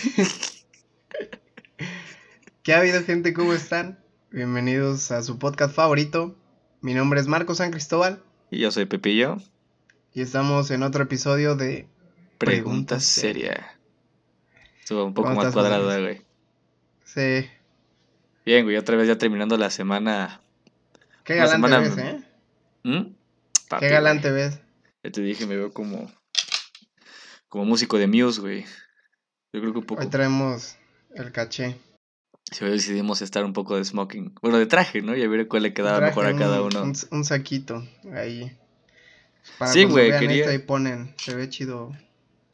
¿Qué ha habido, gente? ¿Cómo están? Bienvenidos a su podcast favorito. Mi nombre es Marco San Cristóbal. Y yo soy Pepillo. Y estamos en otro episodio de Preguntas Seria. Estuvo un poco más cuadrada, güey. Sí. Bien, güey, otra vez ya terminando la semana. Qué galante ves, ¿eh? ¿Mm? Qué galante ves. Ya te dije, me veo como. Como músico de Muse, güey. Yo creo que un poco. Hoy traemos el caché. Si hoy decidimos estar un poco de smoking. Bueno, de traje, ¿no? Y a ver cuál le quedaba mejor a cada uno. Un, saquito ahí. sí, güey, quería. Ahí ponen, se ve chido.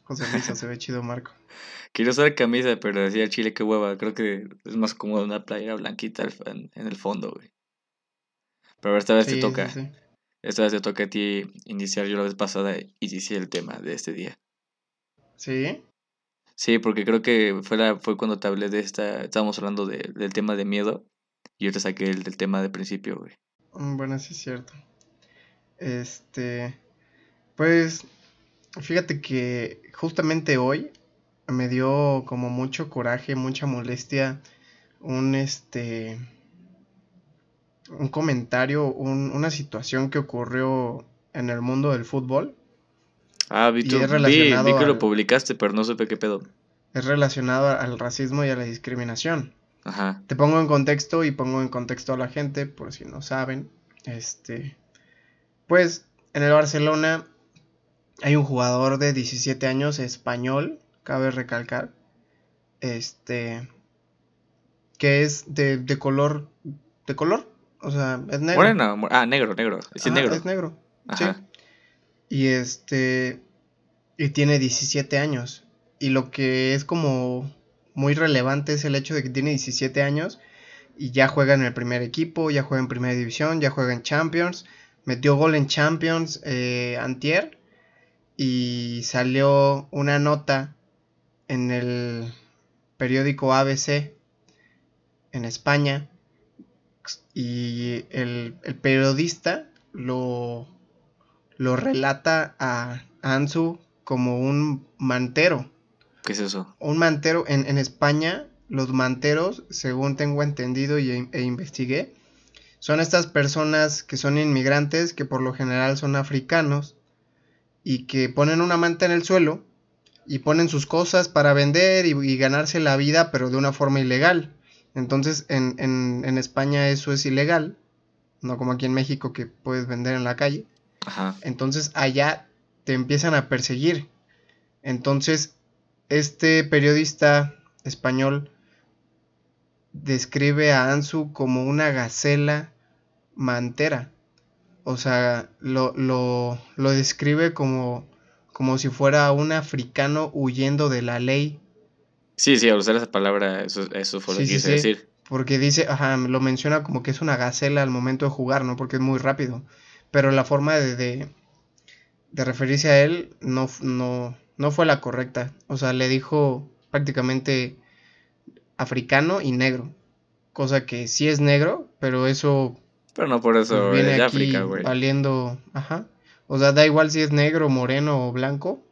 José Luis, se ve chido Marco. Quería usar camisa, pero decía Chile, qué hueva. Creo que es más cómodo una playera blanquita en, el fondo, güey. Pero esta vez te toca. Esta vez te toca a ti iniciar. Yo la vez pasada inicié el tema de este día. ¿Sí? Sí, porque creo que fue, la, fue cuando te hablé de esta. Estábamos hablando de, del tema de miedo. Y yo te saqué el del tema de principio, güey. Mm, bueno, sí es cierto. Este. Pues. Fíjate que justamente hoy me dio como mucho coraje, mucha molestia. Un este un comentario, un, una situación que ocurrió en el mundo del fútbol. Ah, vi, vi, que lo publicaste, pero no supe qué pedo. Es relacionado al racismo y a la discriminación. Ajá. Te pongo en contexto y pongo en contexto a la gente, por si no saben. Este. Pues en el Barcelona hay un jugador de 17 años español, cabe recalcar. Este. Que es de, de color. ¿De color? O sea, es negro. Morena, ah, negro, negro. Es negro. Es negro. Sí. Y este. Y tiene 17 años. Y lo que es como muy relevante es el hecho de que tiene 17 años y ya juega en el primer equipo, ya juega en primera división, ya juega en Champions. Metió gol en Champions eh, antier y salió una nota en el periódico ABC en España y el, periodista lo, lo relata a Ansu como un mantero. ¿Qué es eso? Un mantero, en, en España, los manteros, según tengo entendido y, e investigué, son estas personas que son inmigrantes, que por lo general son africanos, y que ponen una manta en el suelo y ponen sus cosas para vender y ganarse la vida, pero de una forma ilegal. Entonces en, en, en, España eso es ilegal, no como aquí en México que puedes vender en la calle. Ajá. Entonces allá te empiezan a perseguir. Entonces este periodista español describe a Ansu como una gacela mantera. O sea, lo, lo, lo describe como, como si fuera un africano huyendo de la ley Sí, sí, al usar esa palabra, eso, eso fue lo que quise decir. Porque dice, ajá, lo menciona como que es una gacela al momento de jugar, ¿no? Porque es muy rápido. Pero la forma de, de, referirse a él no, no, no fue la correcta. O sea, le dijo prácticamente africano y negro. Cosa que sí es negro, pero eso. Pero no por eso viene de África, güey. Valiendo. Ajá. O sea, da igual si es negro, moreno o blanco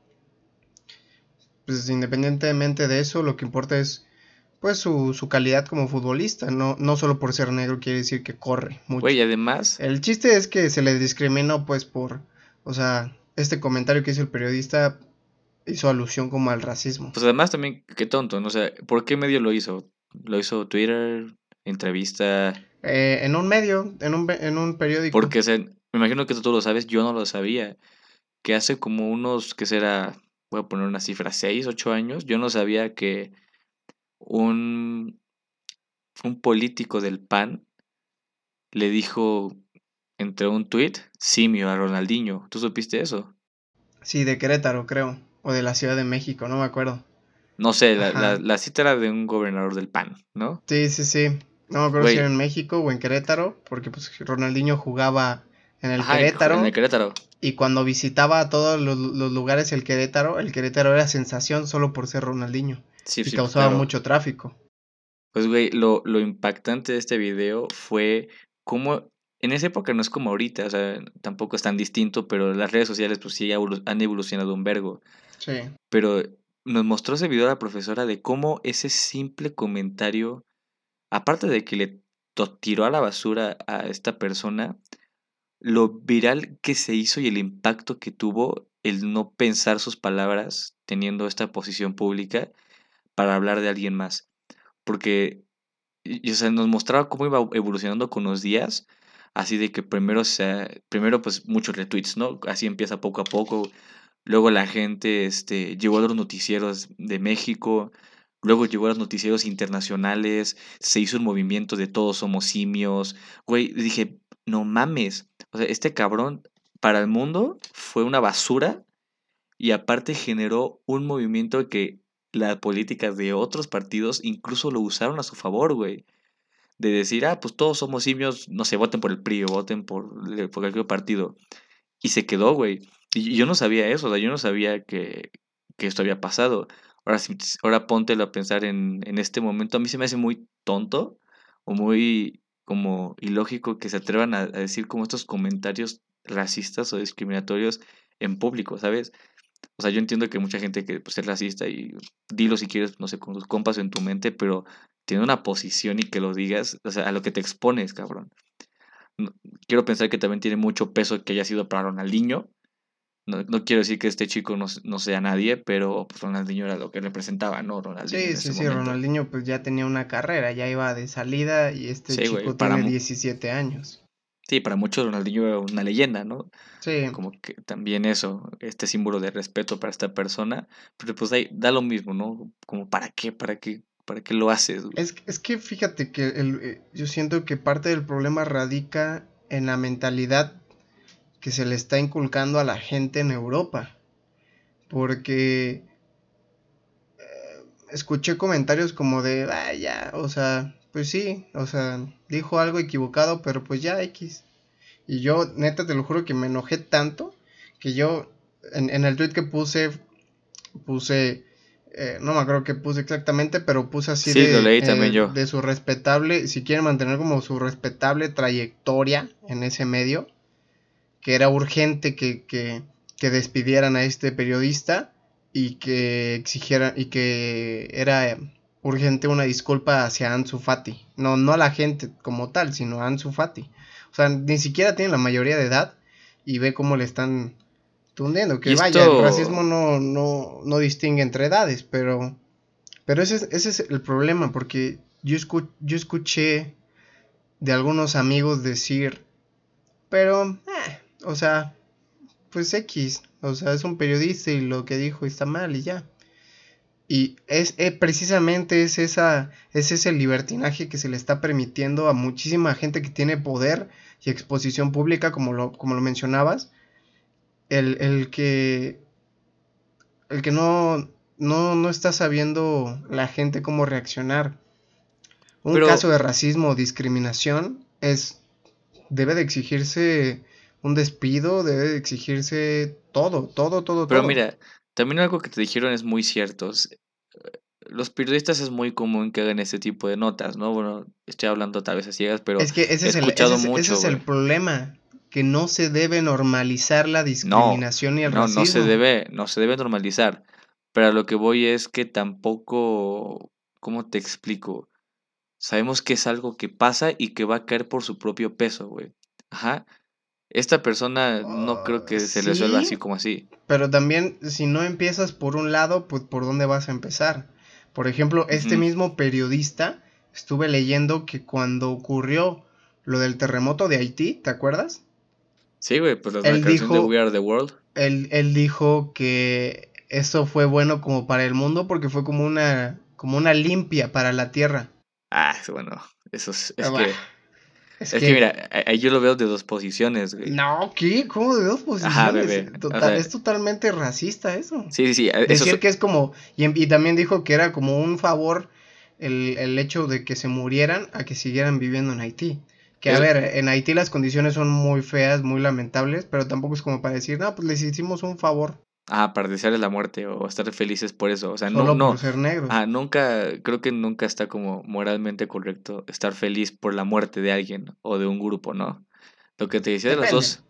pues independientemente de eso, lo que importa es pues su, su calidad como futbolista, no, no solo por ser negro quiere decir que corre mucho. Güey, además... El chiste es que se le discriminó pues por, o sea, este comentario que hizo el periodista hizo alusión como al racismo. Pues además también, qué tonto, ¿no? O sea, ¿por qué medio lo hizo? ¿Lo hizo Twitter? ¿Entrevista? Eh, en un medio, en un, en un periódico. Porque, o me imagino que tú lo sabes, yo no lo sabía. Que hace como unos, que será? voy a poner una cifra, 6, 8 años, yo no sabía que un, un político del PAN le dijo entre un tuit simio a Ronaldinho. ¿Tú supiste eso? Sí, de Querétaro, creo. O de la Ciudad de México, no me acuerdo. No sé, la, la, cita era de un gobernador del PAN, ¿no? Sí, sí, sí. No me acuerdo si era en México o en Querétaro, porque pues Ronaldinho jugaba en el Querétaro. En el Querétaro. Y cuando visitaba todos los, lugares el Querétaro, el Querétaro era sensación solo por ser Ronaldinho. Sí, y causaba mucho tráfico. Pues, güey, lo, lo impactante de este video fue cómo en esa época no es como ahorita, o sea, tampoco es tan distinto, pero las redes sociales pues sí han evolucionado un vergo. Sí. Pero nos mostró ese video a la profesora de cómo ese simple comentario, aparte de que le tiró a la basura a esta persona, lo viral que se hizo y el impacto que tuvo el no pensar sus palabras teniendo esta posición pública para hablar de alguien más. Porque o nos mostraba cómo iba evolucionando con los días, así de que primero, sea, primero pues muchos retweets, ¿no? Así empieza poco a poco. Luego la gente este, llegó a los noticieros de México, luego llegó a los noticieros internacionales, se hizo un movimiento de todos somos simios. Güey, dije, no mames, o sea, este cabrón para el mundo fue una basura y aparte generó un movimiento que las políticas de otros partidos incluso lo usaron a su favor, güey. De decir, ah, pues todos somos simios, no sé, voten por el PRI voten por, cualquier partido. Y se quedó, güey. Y yo no sabía eso, o sea, yo no sabía que, que esto había pasado. Ahora, ahora póntelo a pensar en, en este momento. A mí se me hace muy tonto o muy como ilógico que se atrevan a, decir como estos comentarios racistas o discriminatorios en público, ¿sabes? O sea, yo entiendo que mucha gente que pues, es racista y dilo si quieres, no sé, con tus compas en tu mente, pero tiene una posición y que lo digas, o sea, a lo que te expones, cabrón. quiero pensar que también tiene mucho peso que haya sido para Ronaldinho, no, no, quiero decir que este chico no, no, sea nadie, pero pues Ronaldinho era lo que representaba, ¿no? Ronaldinho sí, sí, sí, Ronaldinho pues ya tenía una carrera, ya iba de salida y este chico tiene 17 años. Sí, para muchos Ronaldinho era una leyenda, ¿no? Sí. Como que también eso, este símbolo de respeto para esta persona, pero pues ahí da lo mismo, ¿no? Como para qué, para qué, para qué lo haces. Es, es que fíjate que el, eh, yo siento que parte del problema radica en la mentalidad que se le está inculcando a la gente en Europa. Porque eh, escuché comentarios como de, ah, ya, o sea, pues sí, o sea, dijo algo equivocado, pero pues ya X. Y yo, neta, te lo juro que me enojé tanto que yo, en, el tweet que puse, puse, eh, no me acuerdo que puse exactamente, pero puse así de, eh, de su respetable, si quieren mantener como su respetable trayectoria en ese medio, que era urgente que, que, que despidieran a este periodista y que exigieran y que era urgente una disculpa hacia Ansu Fati. No, no a la gente como tal, sino a Ansu Fati. O sea, ni siquiera tiene la mayoría de edad y ve cómo le están tundiendo. Que vaya, el racismo no, no, no distingue entre edades, pero, pero ese, es, ese es el problema, porque yo, yo escuché de algunos amigos decir, pero, eh, o sea, pues X, o sea, es un periodista y lo que dijo está mal y ya. Y es eh, precisamente es, esa, es ese libertinaje que se le está permitiendo a muchísima gente que tiene poder y exposición pública, como lo, como lo mencionabas. El, el que, el que no, no, no está sabiendo la gente cómo reaccionar. Un caso de racismo o discriminación es, debe de exigirse un despido, debe exigirse todo, todo, todo, Pero mira, también algo que te dijeron es muy cierto. Los periodistas es muy común que hagan ese tipo de notas, ¿no? Bueno, estoy hablando tal vez a ciegas, pero es que ese es el, ese es el problema, que no se debe normalizar la discriminación y el racismo. No, no se debe, no se debe normalizar. Pero a lo que voy es que tampoco, ¿cómo te explico? Sabemos que es algo que pasa y que va a caer por su propio peso, güey. Ajá. Esta persona no creo que se le resuelva así como así. Pero también, si no empiezas por un lado, pues por dónde vas a empezar. Por ejemplo, este mismo periodista, estuve leyendo que cuando ocurrió lo del terremoto de Haití, ¿te acuerdas? Sí, güey, pues las él dijo, de We Are the World. Él, él dijo que eso fue bueno como para el mundo porque fue como una, como una limpia para la tierra. Ah, bueno, eso es, es que es, que, mira, ahí yo lo veo de dos posiciones, güey. No, ¿qué? ¿Cómo de dos posiciones? es totalmente racista eso. Sí, sí, sí. Decir que es como. Y, también dijo que era como un favor el, el, hecho de que se murieran a que siguieran viviendo en Haití. Que a ver, en Haití las condiciones son muy feas, muy lamentables, pero tampoco es como para decir, no, pues les hicimos un favor. Ah, para desearles la muerte o estar felices por eso. O sea, no, no. Por ser negros. Ah, nunca, creo que nunca está como moralmente correcto estar feliz por la muerte de alguien o de un grupo, ¿no? Lo que te decía de los dos.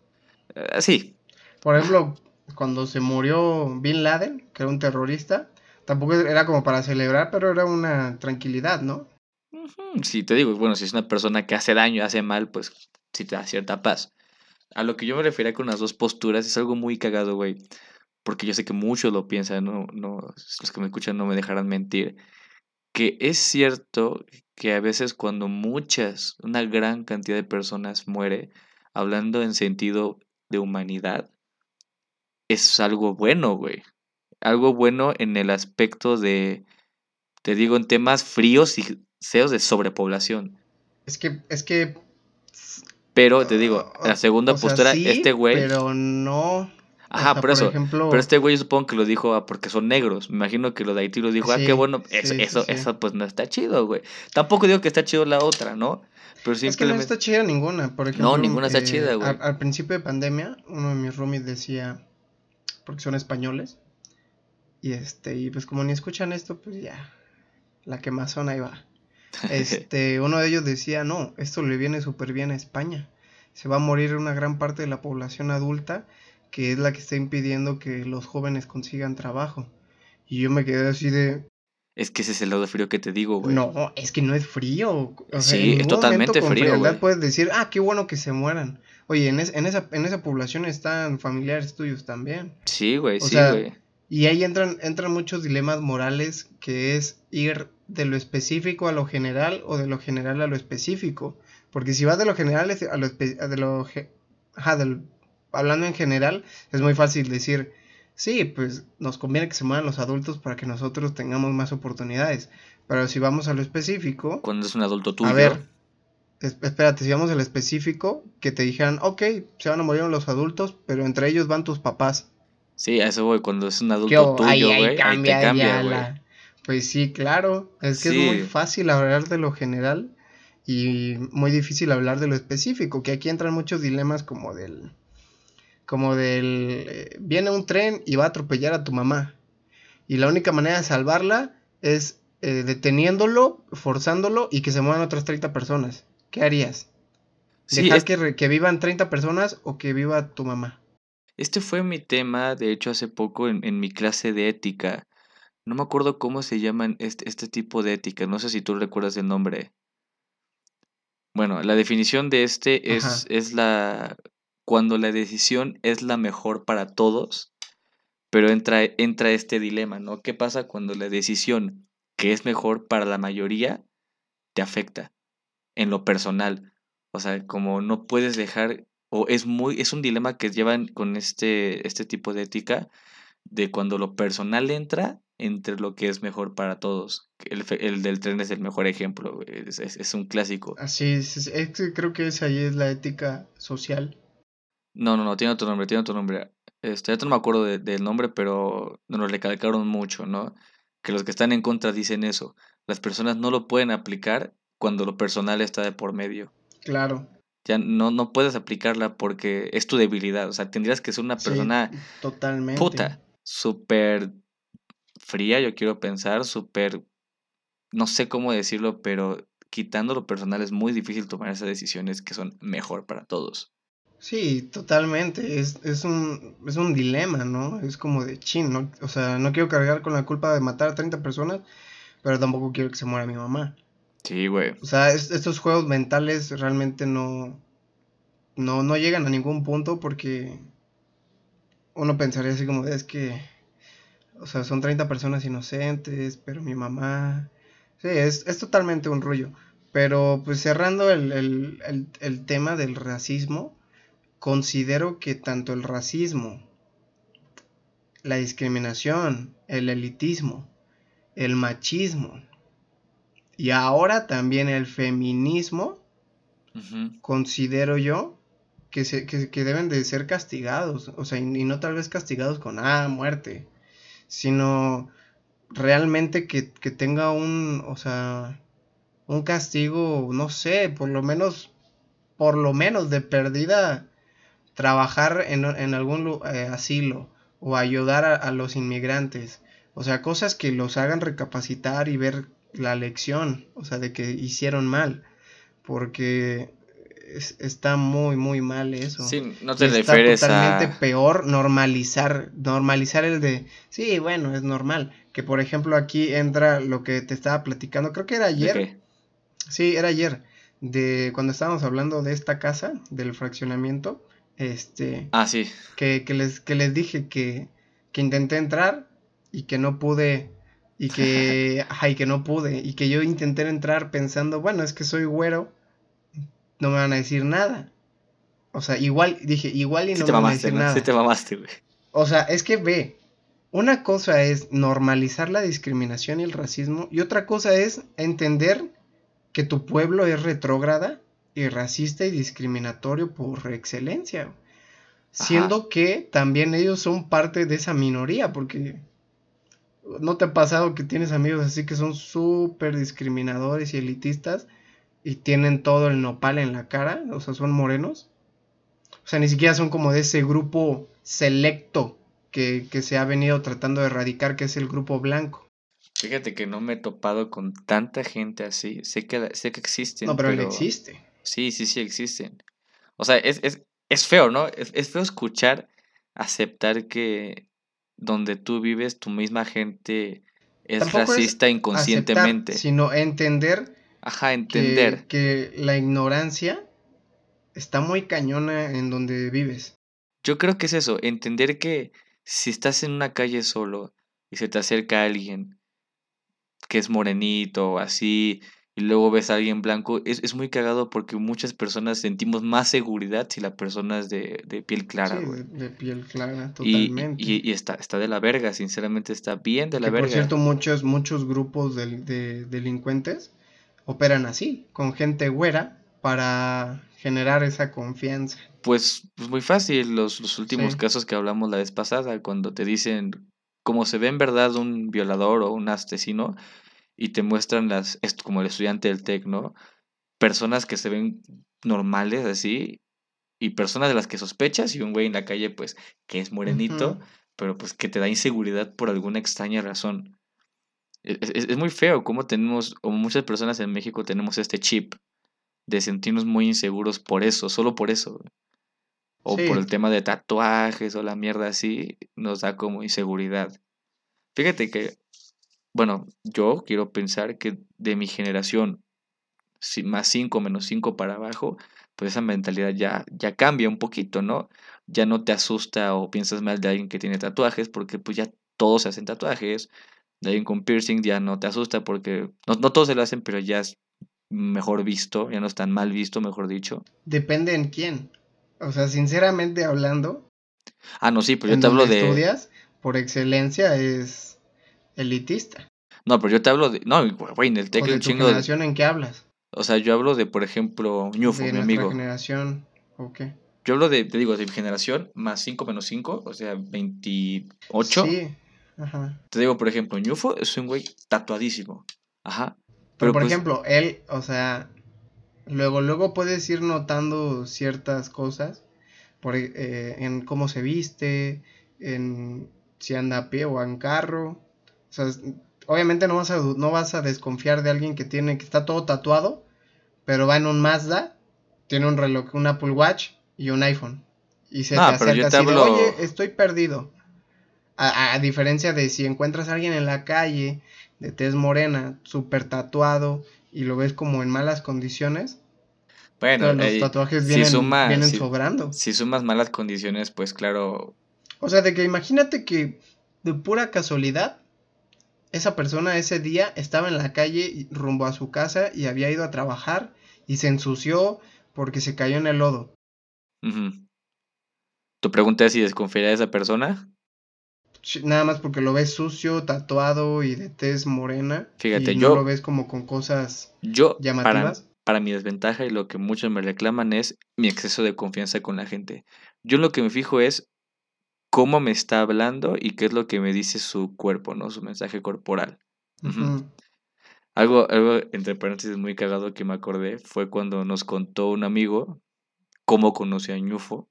Eh, sí. Por ejemplo, cuando se murió Bin Laden, que era un terrorista, tampoco era como para celebrar, pero era una tranquilidad, ¿no? Sí, te digo, bueno, si es una persona que hace daño, hace mal, pues sí te da cierta paz. A lo que yo me refería con las dos posturas es algo muy cagado, güey. Porque yo sé que muchos lo piensan, no, no, los que me escuchan no me dejarán mentir. Que es cierto que a veces cuando muchas, una gran cantidad de personas muere, hablando en sentido de humanidad, es algo bueno, güey. Algo bueno en el aspecto de, te digo, en temas fríos y feos de sobrepoblación. Es que, es que... Pero te digo, ah, la segunda postura, este güey... Pero no... Ajá, por eso. Pero este güey yo supongo que lo dijo ah, porque son negros. Me imagino que lo de Haití lo dijo, ah, qué bueno. eso, eso, pues no está chido, güey. Tampoco digo que está chido la otra, ¿no? Pero Es que no está chida ninguna, por ejemplo. No, ninguna está chida, güey. Al, principio de pandemia, uno de mis roomies decía, porque son españoles, y este, y pues como ni escuchan esto, pues ya, la quemazón ahí va. Este, uno de ellos decía, no, esto le viene súper bien a España. Se va a morir una gran parte de la población adulta que es la que está impidiendo que los jóvenes consigan trabajo. Y yo me quedé así de... Es que ese es el lado frío que te digo, güey. No, es que no es frío. sí, es totalmente frío, güey. puedes decir, ah, qué bueno que se mueran. Oye, en, en, esa, en esa población están familiares tuyos también. Sí, güey, sí, güey. Y ahí entran, entran muchos dilemas morales que es ir de lo específico a lo general o de lo general a lo específico. Porque si vas de lo general a lo, de lo ajá, del hablando en general, es muy fácil decir, sí, pues nos conviene que se muevan los adultos para que nosotros tengamos más oportunidades. Pero si vamos a lo específico... Cuando es un adulto tuyo. A ver, espérate, si vamos a lo específico, que te dijeran, ok, se van a morir los adultos, pero entre ellos van tus papás. Sí, a eso voy, cuando es un adulto tuyo, güey, ahí, cambia, güey. Pues sí, claro, es que es muy fácil hablar de lo general y muy difícil hablar de lo específico, que aquí entran muchos dilemas como del como del, eh, viene un tren y va a atropellar a tu mamá. Y la única manera de salvarla es eh, deteniéndolo, forzándolo y que se muevan otras 30 personas. ¿Qué harías? ¿Dejar que, que, vivan 30 personas o que viva tu mamá? Este fue mi tema, de hecho, hace poco en, en mi clase de ética. No me acuerdo cómo se llaman este, este tipo de ética, no sé si tú recuerdas el nombre. Bueno, la definición de este es, es la cuando la decisión es la mejor para todos, pero entra, entra este dilema, ¿no? ¿Qué pasa cuando la decisión que es mejor para la mayoría te afecta en lo personal? O sea, como no puedes dejar, o es muy, es un dilema que llevan con este, este tipo de ética, de cuando lo personal entra entre lo que es mejor para todos. El, el del tren es el mejor ejemplo, es, es, un clásico. Así es, creo que esa ahí es la ética social no, no, no, tiene otro nombre, tiene otro nombre. Este, ya no me acuerdo del nombre, pero nos recalcaron mucho, ¿no? Que los que están en contra dicen eso. Las personas no lo pueden aplicar cuando lo personal está de por medio. Claro. Ya no, no puedes aplicarla porque es tu debilidad. O sea, tendrías que ser una persona totalmente. puta, súper fría, yo quiero pensar, súper, no sé cómo decirlo, pero quitando lo personal es muy difícil tomar esas decisiones que son mejor para todos. Sí, totalmente. Es, es, un, es un dilema, ¿no? Es como de chin, ¿no? O sea, no quiero cargar con la culpa de matar a 30 personas, pero tampoco quiero que se muera mi mamá. Sí, güey. O sea, estos juegos mentales realmente no, no, no llegan a ningún punto porque uno pensaría así como de, es que, o sea, son 30 personas inocentes, pero mi mamá... Sí, es, es totalmente un rollo. Pero pues cerrando el, el, el tema del racismo, Considero que tanto el racismo, la discriminación, el elitismo, el machismo y ahora también el feminismo, considero yo que, se, que, deben de ser castigados, o sea, y, no tal vez castigados con, ah, muerte, sino realmente que, que tenga un, o sea, un castigo, no sé, por lo menos, por lo menos de perdida trabajar en, algún eh, asilo o ayudar a, los inmigrantes. O sea, cosas que los hagan recapacitar y ver la lección, o sea, de que hicieron mal. Porque está muy, muy mal eso. Sí, no te refieres totalmente peor normalizar, normalizar el de, sí, bueno, es normal. que por ejemplo aquí entra lo que te estaba platicando, creo que era ayer. Sí, era ayer, de cuando estábamos hablando de esta casa, del fraccionamiento, este... Ah, sí. Que, que les, que les dije que, que intenté entrar y que no pude, y que, ay, que no pude, y que yo intenté entrar pensando, bueno, es que soy güero, no me van a decir nada. O sea, igual, dije, igual y no me van a decir nada. Sí te mamaste, güey. O sea, es que ve, una cosa es normalizar la discriminación y el racismo, y otra cosa es entender que tu pueblo es retrógrada y racista y discriminatorio por excelencia. Siendo que también ellos son parte de esa minoría, porque ¿no te ha pasado que tienes amigos así que son súper discriminadores y elitistas y tienen todo el nopal en la cara? O sea, son morenos. O sea, ni siquiera son como de ese grupo selecto que, que se ha venido tratando de erradicar, que es el grupo blanco. Fíjate que no me he topado con tanta gente así. Sé que, sé que existen. No, pero, él existe. Sí, sí, sí existen. O sea, es, es, es feo, ¿no? Es, feo escuchar, aceptar que donde tú vives, tu misma gente es racista inconscientemente. sino entender. Ajá, entender. Que, que la ignorancia está muy cañona en donde vives. Yo creo que es eso, entender que si estás en una calle solo y se te acerca alguien que es morenito o así, y luego ves a alguien blanco, es, es, muy cagado porque muchas personas sentimos más seguridad si la persona es de, de piel clara, sí, de, piel clara, totalmente. Y, y, está, está de la verga, sinceramente está bien de la verga. Por cierto, muchos, muchos grupos de, de delincuentes operan así, con gente güera, para generar esa confianza. Pues, pues muy fácil, los, los últimos casos que hablamos la vez pasada, cuando te dicen como se ve en verdad un violador o un asesino y te muestran las, como el estudiante del TEC, ¿no? Personas que se ven normales así y personas de las que sospechas y un güey en la calle pues que es morenito, pero pues que te da inseguridad por alguna extraña razón. E, es, es, muy feo como tenemos, o muchas personas en México tenemos este chip de sentirnos muy inseguros por eso, solo por eso o por el tema de tatuajes o la mierda así, nos da como inseguridad. Fíjate que, bueno, yo quiero pensar que de mi generación, más 5 menos 5 para abajo, pues esa mentalidad ya, ya cambia un poquito, ¿no? Ya no te asusta o piensas mal de alguien que tiene tatuajes, porque pues ya todos se hacen tatuajes. De alguien con piercing ya no te asusta porque no, no todos se lo hacen, pero ya es mejor visto, ya no es tan mal visto, mejor dicho. Depende en quién. O sea, sinceramente hablando. Ah, no, sí, pero yo te hablo de. estudias, por excelencia, es elitista. No, pero yo te hablo de. No, güey, en el TEC un chingo. generación en qué hablas? O sea, yo hablo de, por ejemplo, Ñufo, mi amigo. generación, ok. Yo hablo de, te digo, de mi generación, más 5 menos 5, o sea, 28. Sí, ajá. Te digo, por ejemplo, Ñufo es un güey tatuadísimo. Ajá. Pero, por pues ejemplo, él, o sea, Luego, luego puedes ir notando ciertas cosas por, eh, en cómo se viste, en si anda a pie o en carro. Sea, obviamente no vas a, no vas a desconfiar de alguien que tiene, que está todo tatuado, pero va en un Mazda, tiene un reloj, un Apple Watch y un iPhone. Y se te acerca así de, oye, estoy perdido. A, a, diferencia de si encuentras a alguien en la calle, de tez morena, súper tatuado, y lo ves como en malas condiciones, bueno, los tatuajes vienen, sobrando. Si sumas malas condiciones, pues claro. O sea, de que imagínate que de pura casualidad, esa persona ese día estaba en la calle rumbo a su casa y había ido a trabajar y se ensució porque se cayó en el lodo. ¿Tu pregunta es si desconfiaría de esa persona? nada más porque lo ves sucio, tatuado y de tez morena. Fíjate, y yo. No lo ves como con cosas yo, llamativas. Para, mi desventaja y lo que muchos me reclaman es mi exceso de confianza con la gente. Yo lo que me fijo es cómo me está hablando y qué es lo que me dice su cuerpo, ¿no? Su mensaje corporal. algo, algo, entre paréntesis, muy cagado que me acordé fue cuando nos contó un amigo cómo conoció a Ñufo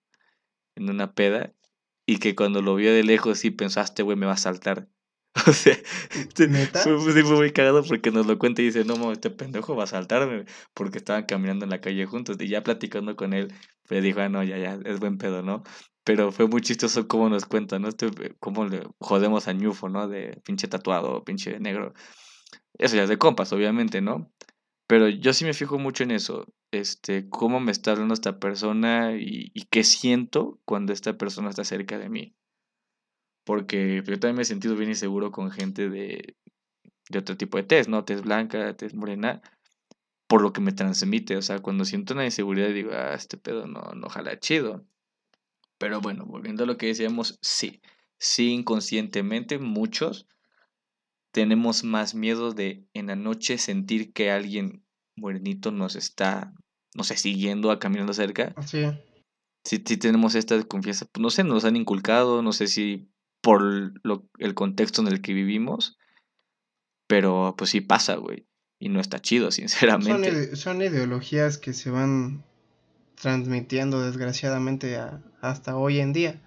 en una peda y que cuando lo vio de lejos sí pensaste, güey, me va a saltar. O sea, Fue, muy cagado porque nos lo cuenta y dice, no, este pendejo va a saltarme, porque estaban caminando en la calle juntos y ya platicando con él, pues dijo, ah, no, ya, ya, es buen pedo, ¿no? Pero fue muy chistoso cómo nos cuentan, ¿no? Este, cómo le jodemos a Ñufo, ¿no? De pinche tatuado, pinche negro. Eso ya es de compas, obviamente, ¿no? Pero yo sí me fijo mucho en eso. Este, cómo me está hablando esta persona y, y qué siento cuando esta persona está cerca de mí. Porque yo también me he sentido bien inseguro con gente de, de otro tipo de test, ¿no? Test blanca, test morena, por lo que me transmite. O sea, cuando siento una inseguridad digo, ah, este pedo no, no jala chido. Pero bueno, volviendo a lo que decíamos, sí, sí inconscientemente muchos tenemos más miedo de en la noche sentir que alguien morenito nos está, no sé, siguiendo a caminando cerca. Sí. Sí, sí tenemos esta confianza, pues, no sé, nos han inculcado, no sé si por lo, el contexto en el que vivimos, pero pues sí pasa, güey, y no está chido, Son, sinceramente. ide- son ideologías que se van transmitiendo desgraciadamente a- hasta hoy en día.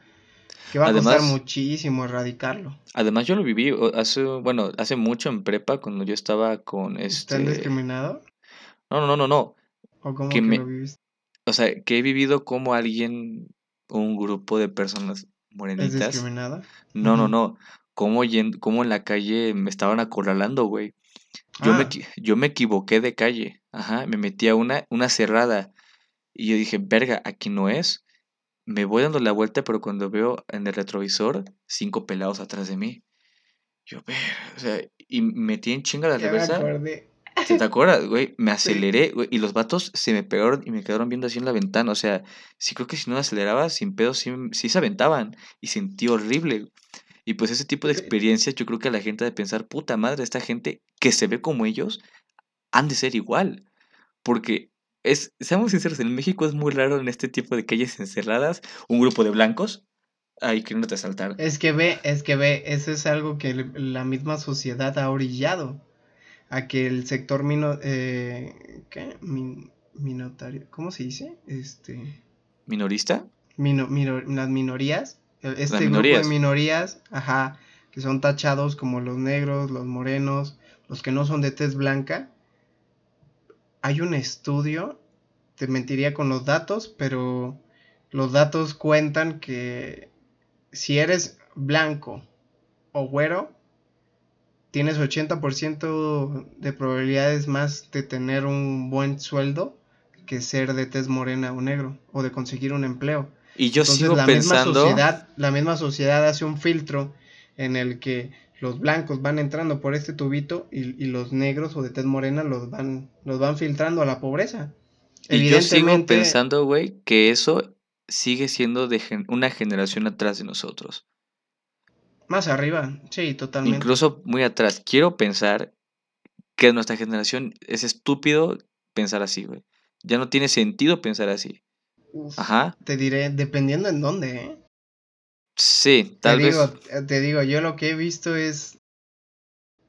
Que va a costar muchísimo erradicarlo. además yo lo viví hace, bueno, hace mucho en prepa cuando yo estaba con ¿Están este... discriminado? No, no, no, no, no. ¿O cómo Que que me, lo viviste? o sea, que he vivido como alguien, un grupo de personas ¿Es morenitas. discriminada? No, no, no. Como, como en la calle me estaban acorralando, güey. Yo me, Ah, yo me equivoqué de calle. Ajá, me metí a una, una cerrada. Y yo dije, verga, aquí no es. Me voy dando la vuelta, pero cuando veo en el retrovisor, cinco pelados atrás de mí. Yo, verga, o sea, y metí en chinga la ya me reversa. ¿Te te acuerdas, güey? Me aceleré, güey, y los vatos se me pegaron y me quedaron viendo así en la ventana. O sea, sí creo que si no aceleraba, sin pedo, sí, sí se aventaban. Y sentí horrible. Y pues ese tipo de experiencias, yo creo que a la gente de pensar, puta madre, esta gente que se ve como ellos, han de ser igual. Porque es, seamos sinceros, en México es muy raro en este tipo de calles encerradas, un grupo de blancos ahí queriéndote asaltar. Es que ve, es que ve, eso es algo que la misma sociedad ha orillado a que el sector mino, eh, ¿qué? Min- minotario, ¿cómo se dice? Este, ¿Minorista? mino- mino- las minorías, Las este grupo de minorías, ajá, que son tachados como los negros, los morenos, los que no son de tez blanca. Hay un estudio, te mentiría con los datos, pero los datos cuentan que si eres blanco o güero, tienes 80% de probabilidades más de tener un buen sueldo que ser de tez morena o negro, o de conseguir un empleo. Y yo Entonces sigo la pensando... misma sociedad, la misma sociedad hace un filtro en el que los blancos van entrando por este tubito y, y los negros o de tez morena los van, los van filtrando a la pobreza. Y yo sigo pensando, güey, que eso sigue siendo de gen- una generación atrás de nosotros. más arriba, sí, totalmente. Incluso muy atrás. Quiero pensar que nuestra generación es estúpido pensar así, güey. Ya no tiene sentido pensar así. Uf, Ajá. Te diré, dependiendo en dónde, ¿eh? Sí, Te tal vez. digo, eh, te digo, yo lo que he visto es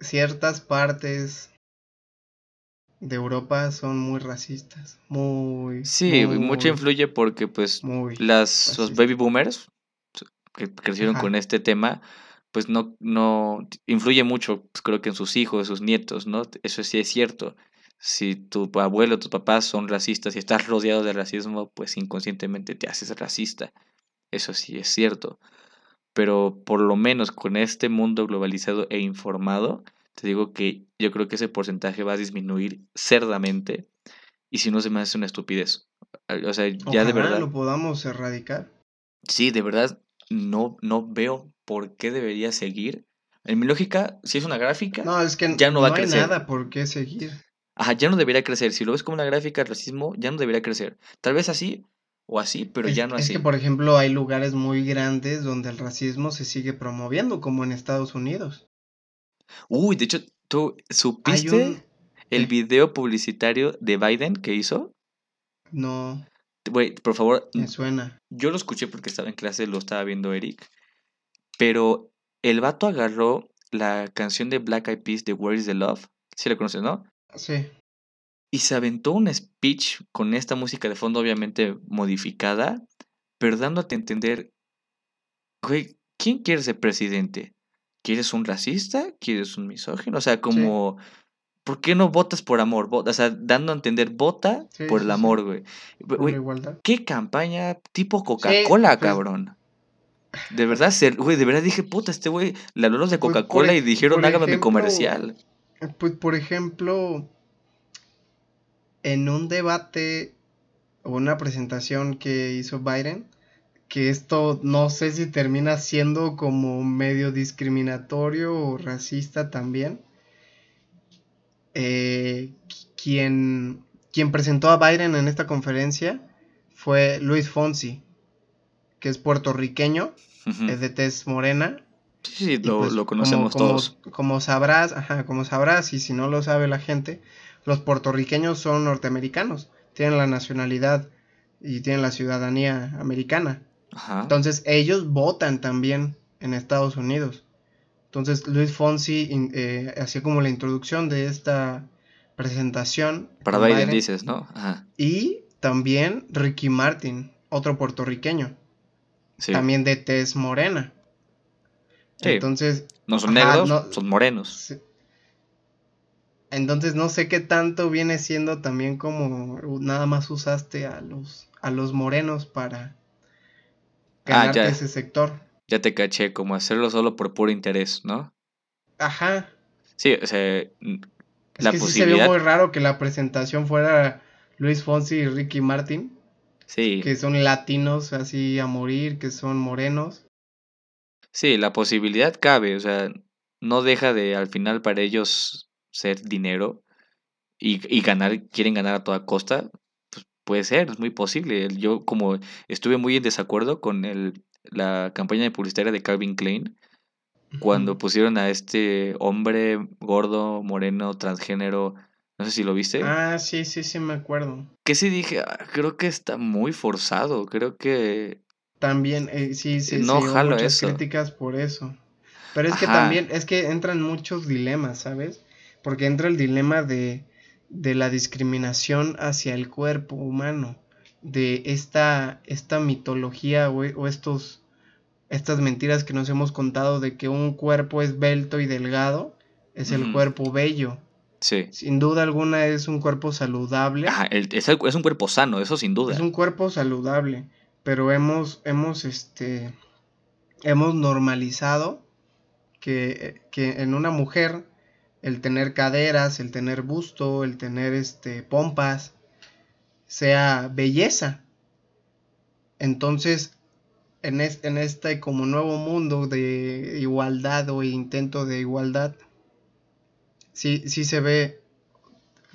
ciertas partes de Europa son muy racistas, muy, Sí, mucho muy, influye porque, pues, muy las, los baby boomers que crecieron Ajá. con este tema, pues no, no influye mucho, pues, creo que en sus hijos, sus nietos, ¿no? Eso sí es cierto. Si tu abuelo, tus papás son racistas y estás rodeado de racismo, pues inconscientemente te haces racista. Eso sí es cierto. Pero por lo menos con este mundo globalizado e informado, te digo que yo creo que ese porcentaje va a disminuir cerdamente y si no se me hace una estupidez. O sea, ya de verdad. lo podamos erradicar. Sí, de verdad, no, no veo por qué debería seguir. En mi lógica, si es una gráfica, No, es que ya no va a hay crecer. nada por qué seguir. Ajá, ya no debería crecer. Si lo ves como una gráfica de racismo, ya no debería crecer. Tal vez así o así, pero Es, ya no es así. que, por ejemplo, hay lugares muy grandes donde el racismo se sigue promoviendo, como en Estados Unidos. Uy, de hecho, ¿tú supiste un... el video publicitario de Biden que hizo? No, Güey, por favor, me suena. yo lo escuché porque estaba en clase, lo estaba viendo Eric. Pero el vato agarró la canción de Black Eyed Peas de Where is the Love. Sí la conoces, ¿no? Sí. Y se aventó un speech con esta música de fondo, obviamente modificada, pero dándote a entender, güey, ¿quién quiere ser presidente? ¿Quieres un racista? ¿Quieres un misógino? O sea, como, ¿por qué no votas por amor? O sea, dando a entender, vota Sí, por el sí. amor, güey. Por Güey, igualdad. ¿qué campaña tipo Coca-Cola, pues, cabrón? De verdad, güey, de verdad dije, puta, este güey le habló los de pues, Coca-Cola y dijeron, hágame mi comercial. Pues, por ejemplo, en un debate o una presentación que hizo Biden, que esto no sé si termina siendo como medio discriminatorio o racista también. Eh, quien, quien presentó a Biden en esta conferencia fue Luis Fonsi, que es puertorriqueño, es de tez morena. Sí, lo, pues, conocemos todos. Como, sabrás, ajá, como sabrás, y si no lo sabe la gente, los puertorriqueños son norteamericanos, tienen la nacionalidad y tienen la ciudadanía americana. Entonces ellos votan también en Estados Unidos. Entonces Luis Fonsi eh, hacía como la introducción de esta presentación. Para Biden, dices, ¿no? Y también Ricky Martin, otro puertorriqueño. También de tez morena. Entonces. No son negros, son morenos. Entonces no sé qué tanto viene siendo también como nada más usaste a los, a los morenos para ah, ganarte ese sector. Ya te caché, como hacerlo solo por puro interés, ¿no? Ajá. Sí, o sea, la que posibilidad... se vio muy raro que la presentación fuera Luis Fonsi y Ricky Martin. Sí. Que son latinos así a morir, que son morenos. Sí, la posibilidad cabe, o sea, no deja de al final para ellos ser dinero y, y ganar, quieren ganar a toda costa, pues puede ser, es muy posible. Yo como estuve muy en desacuerdo con el, la campaña de publicitaria de Calvin Klein, cuando pusieron a este hombre gordo, moreno, transgénero, no sé si lo viste. Ah, sí, sí, sí, me acuerdo. Que sí dije, ah, creo que está muy forzado, creo que... También, eh, sí, sí, no sí, jalo muchas críticas por eso. Pero es que también, es que entran muchos dilemas, ¿sabes? Porque entra el dilema de, de la discriminación hacia el cuerpo humano, de esta, esta mitología o, o estos, estas mentiras que nos hemos contado de que un cuerpo esbelto y delgado es el cuerpo bello Sí. Sin duda alguna es un cuerpo saludable. es, un cuerpo sano, eso sin duda. Es un cuerpo saludable, pero hemos, hemos, este, hemos normalizado que, que en una mujer el tener caderas, el tener busto, el tener este, pompas, sea belleza. Entonces, en, en este como nuevo mundo de igualdad o intento de igualdad, sí, sí se ve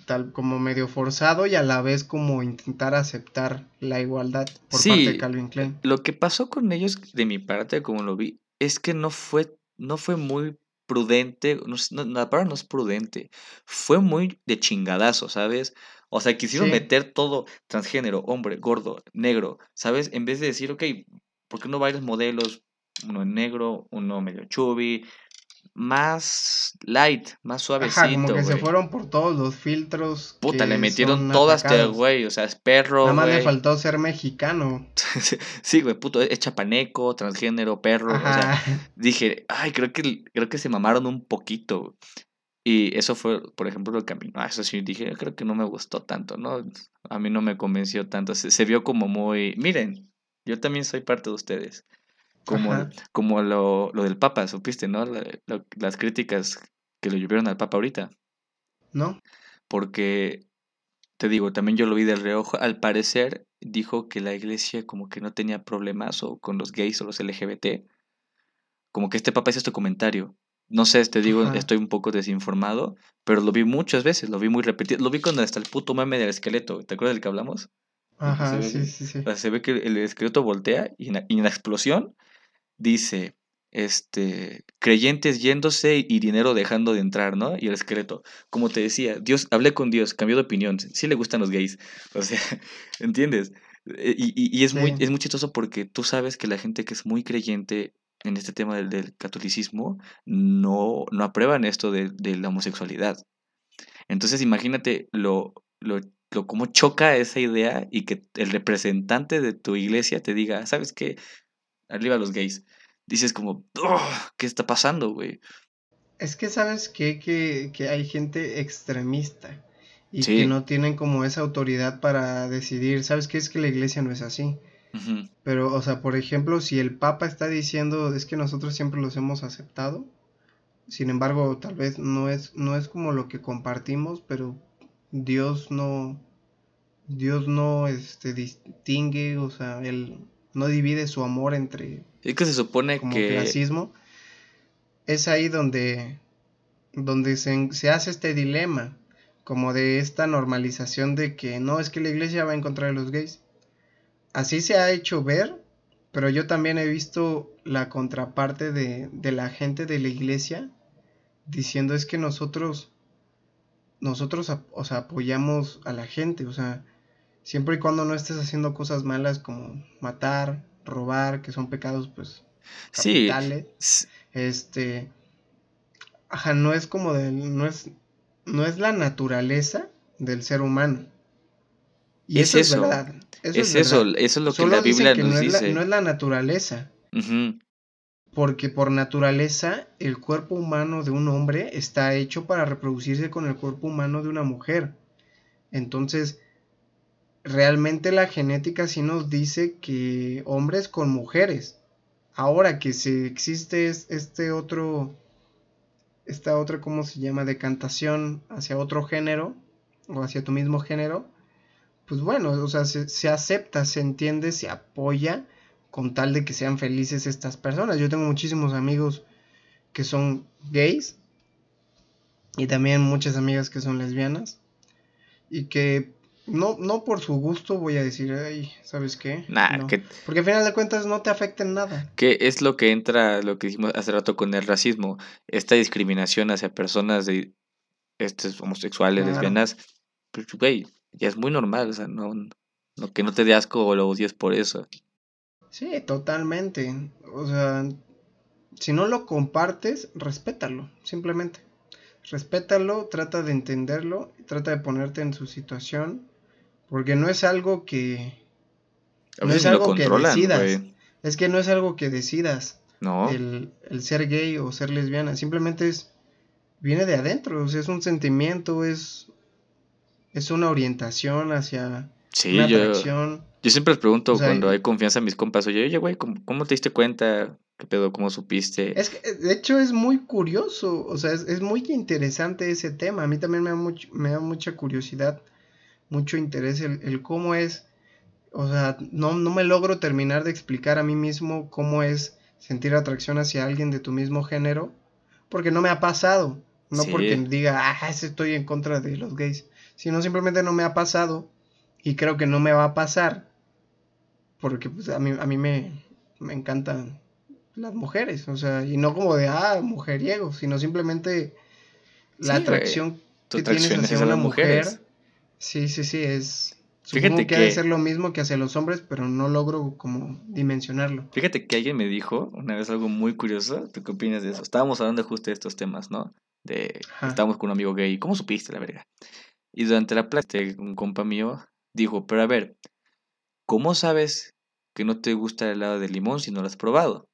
tal como medio forzado y a la vez como intentar aceptar la igualdad por parte de Calvin Klein. Lo que pasó con ellos, de mi parte, como lo vi, es que no fue, no fue muy prudente, no, la palabra no es prudente, fue muy de chingadazo, ¿sabes? O sea, quisieron meter todo transgénero, hombre, gordo, negro, ¿sabes? En vez de decir, ok, ¿por qué no varios modelos? Uno negro, uno medio chubby, más light, más suavecito. Ajá, como que se fueron por todos los filtros. Puta, le metieron todas güey, o sea, es perro. Nada más le faltó ser mexicano. sí, güey, puto, es chapaneco, transgénero, perro. O sea, dije, ay, creo que, creo que se mamaron un poquito. Y eso fue, por ejemplo, lo que a mí, ah, eso sí dije, creo que no me gustó tanto, ¿no? A mí no me convenció tanto. Se, se vio como muy, miren, yo también soy parte de ustedes como, como lo, lo, del Papa, supiste, ¿no? las críticas que le llovieron al Papa ahorita. ¿No? Porque, te digo, también yo lo vi del reojo, al parecer dijo que la iglesia como que no tenía problemas o con los gays o los LGBT. Como que este Papa hizo este comentario. No sé, te digo, estoy un poco desinformado, pero lo vi muchas veces, lo vi muy repetido. Lo vi cuando hasta el puto meme del esqueleto, ¿te acuerdas del que hablamos? Ajá, sí, sí, sí. se ve que el esqueleto voltea y en, y en la explosión dice, este, creyentes yéndose y dinero dejando de entrar, ¿no? Y el esqueleto, como te decía, Dios, hablé con Dios, cambió de opinión, sí le gustan los gays, o sea, ¿entiendes? Eh, y, es, muy, es muy chistoso porque tú sabes que la gente que es muy creyente en este tema del, catolicismo no, no aprueban esto de, la homosexualidad. Entonces imagínate lo, lo, lo cómo choca esa idea y que el representante de tu iglesia te diga, ¿sabes qué? Arriba los gays. Dices como, ¿qué está pasando, güey? Es que sabes qué? que, que hay gente extremista y que no tienen como esa autoridad para decidir, ¿sabes qué? Es que la iglesia no es así. Pero, o sea, por ejemplo, si el Papa está diciendo es que nosotros siempre los hemos aceptado, sin embargo, tal vez no es, no es como lo que compartimos, pero Dios no, Dios no este, distingue, o sea, Él no divide su amor entre... Es que se supone que... Racismo. Es ahí donde, donde se, se hace este dilema, como de esta normalización de que no, es que la iglesia va en contra de los gays. Así se ha hecho ver, pero yo también he visto la contraparte de, de la gente de la iglesia diciendo es que nosotros nosotros o sea, apoyamos a la gente, o sea, siempre y cuando no estés haciendo cosas malas como matar, robar, que son pecados pues capitales, sí. este ajá, no es como de no es no es la naturaleza del ser humano. Y eso, es verdad. Eso es, eso, eso es lo que la Biblia nos no dice. Es la, no es la naturaleza. Porque por naturaleza el cuerpo humano de un hombre está hecho para reproducirse con el cuerpo humano de una mujer. Entonces, realmente la genética sí nos dice que hombres con mujeres. Ahora que si existe este otro, esta otra, ¿cómo se llama? Decantación hacia otro género o hacia tu mismo género, pues bueno, o sea, se, se acepta, se entiende, se apoya con tal de que sean felices estas personas. Yo tengo muchísimos amigos que son gays y también muchas amigas que son lesbianas y que no, no por su gusto voy a decir, ay, ¿sabes qué? Porque al final de cuentas no te afecta en nada. Que es lo que entra, lo que dijimos hace rato con el racismo, esta discriminación hacia personas de estos homosexuales, lesbianas, pues, güey, ya es muy normal, o sea, no, no que no te dé asco o lo odies por eso. Sí, totalmente. O sea, si no lo compartes, respétalo, simplemente. Respétalo, trata de entenderlo, trata de ponerte en su situación, porque no es algo que... No es algo que decidas. Es que no es algo que decidas. No. El, el, ser gay o ser lesbiana. Simplemente es... Viene de adentro. O sea, es un sentimiento, es... Es una orientación hacia... Sí, una atracción. Yo siempre les pregunto cuando hay confianza en mis compas, oye, oye, güey, ¿cómo, te diste cuenta? ¿Qué pedo? ¿Cómo supiste? Es que, de hecho, es muy curioso, o sea, es, muy interesante ese tema. A mí también me da, me da mucha curiosidad, mucho interés el, cómo es, o sea, no, no me logro terminar de explicar a mí mismo cómo es sentir atracción hacia alguien de tu mismo género, porque no me ha pasado. No porque diga, ah, estoy en contra de los gays, sino simplemente no me ha pasado y creo que no me va a pasar porque pues a mí, a mí me, me encantan las mujeres, o sea, y no como de, ah, mujeriego, sino simplemente la atracción que tienes hacia una mujer. Sí, sí, sí, es... Fíjate que, que ser lo mismo que hacia los hombres, pero no logro como dimensionarlo. Fíjate que alguien me dijo una vez algo muy curioso. ¿Tú qué opinas de eso? Estábamos hablando justo de estos temas, ¿no? De estábamos con un amigo gay. ¿Cómo supiste la verga? Y durante la plática, un compa mío dijo, pero a ver, ¿cómo sabes que no te gusta el helado de limón si no lo has probado.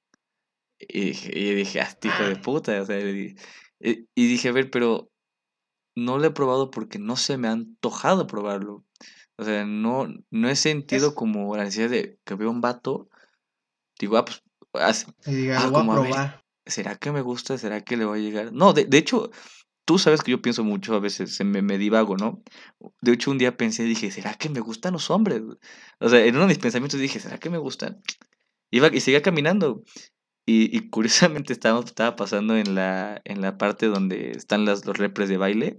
Y dije, ah, hijo de puta. O sea, y, dije, a ver, pero no lo he probado porque no se me ha antojado probarlo. O sea, no, no he sentido como la necesidad de que veo un vato. Digo, ah, pues. ah, como, a probar. ¿Será que me gusta? ¿Será que le voy a llegar? No, de, de hecho, tú sabes que yo pienso mucho, a veces me, me divago, ¿no? De hecho, un día pensé, dije, ¿será que me gustan los hombres? O sea, en uno de mis pensamientos dije, ¿será que me gustan? Iba, y seguía caminando. Y, y curiosamente estaba, estaba pasando en la, en la parte donde están las, los repres de baile.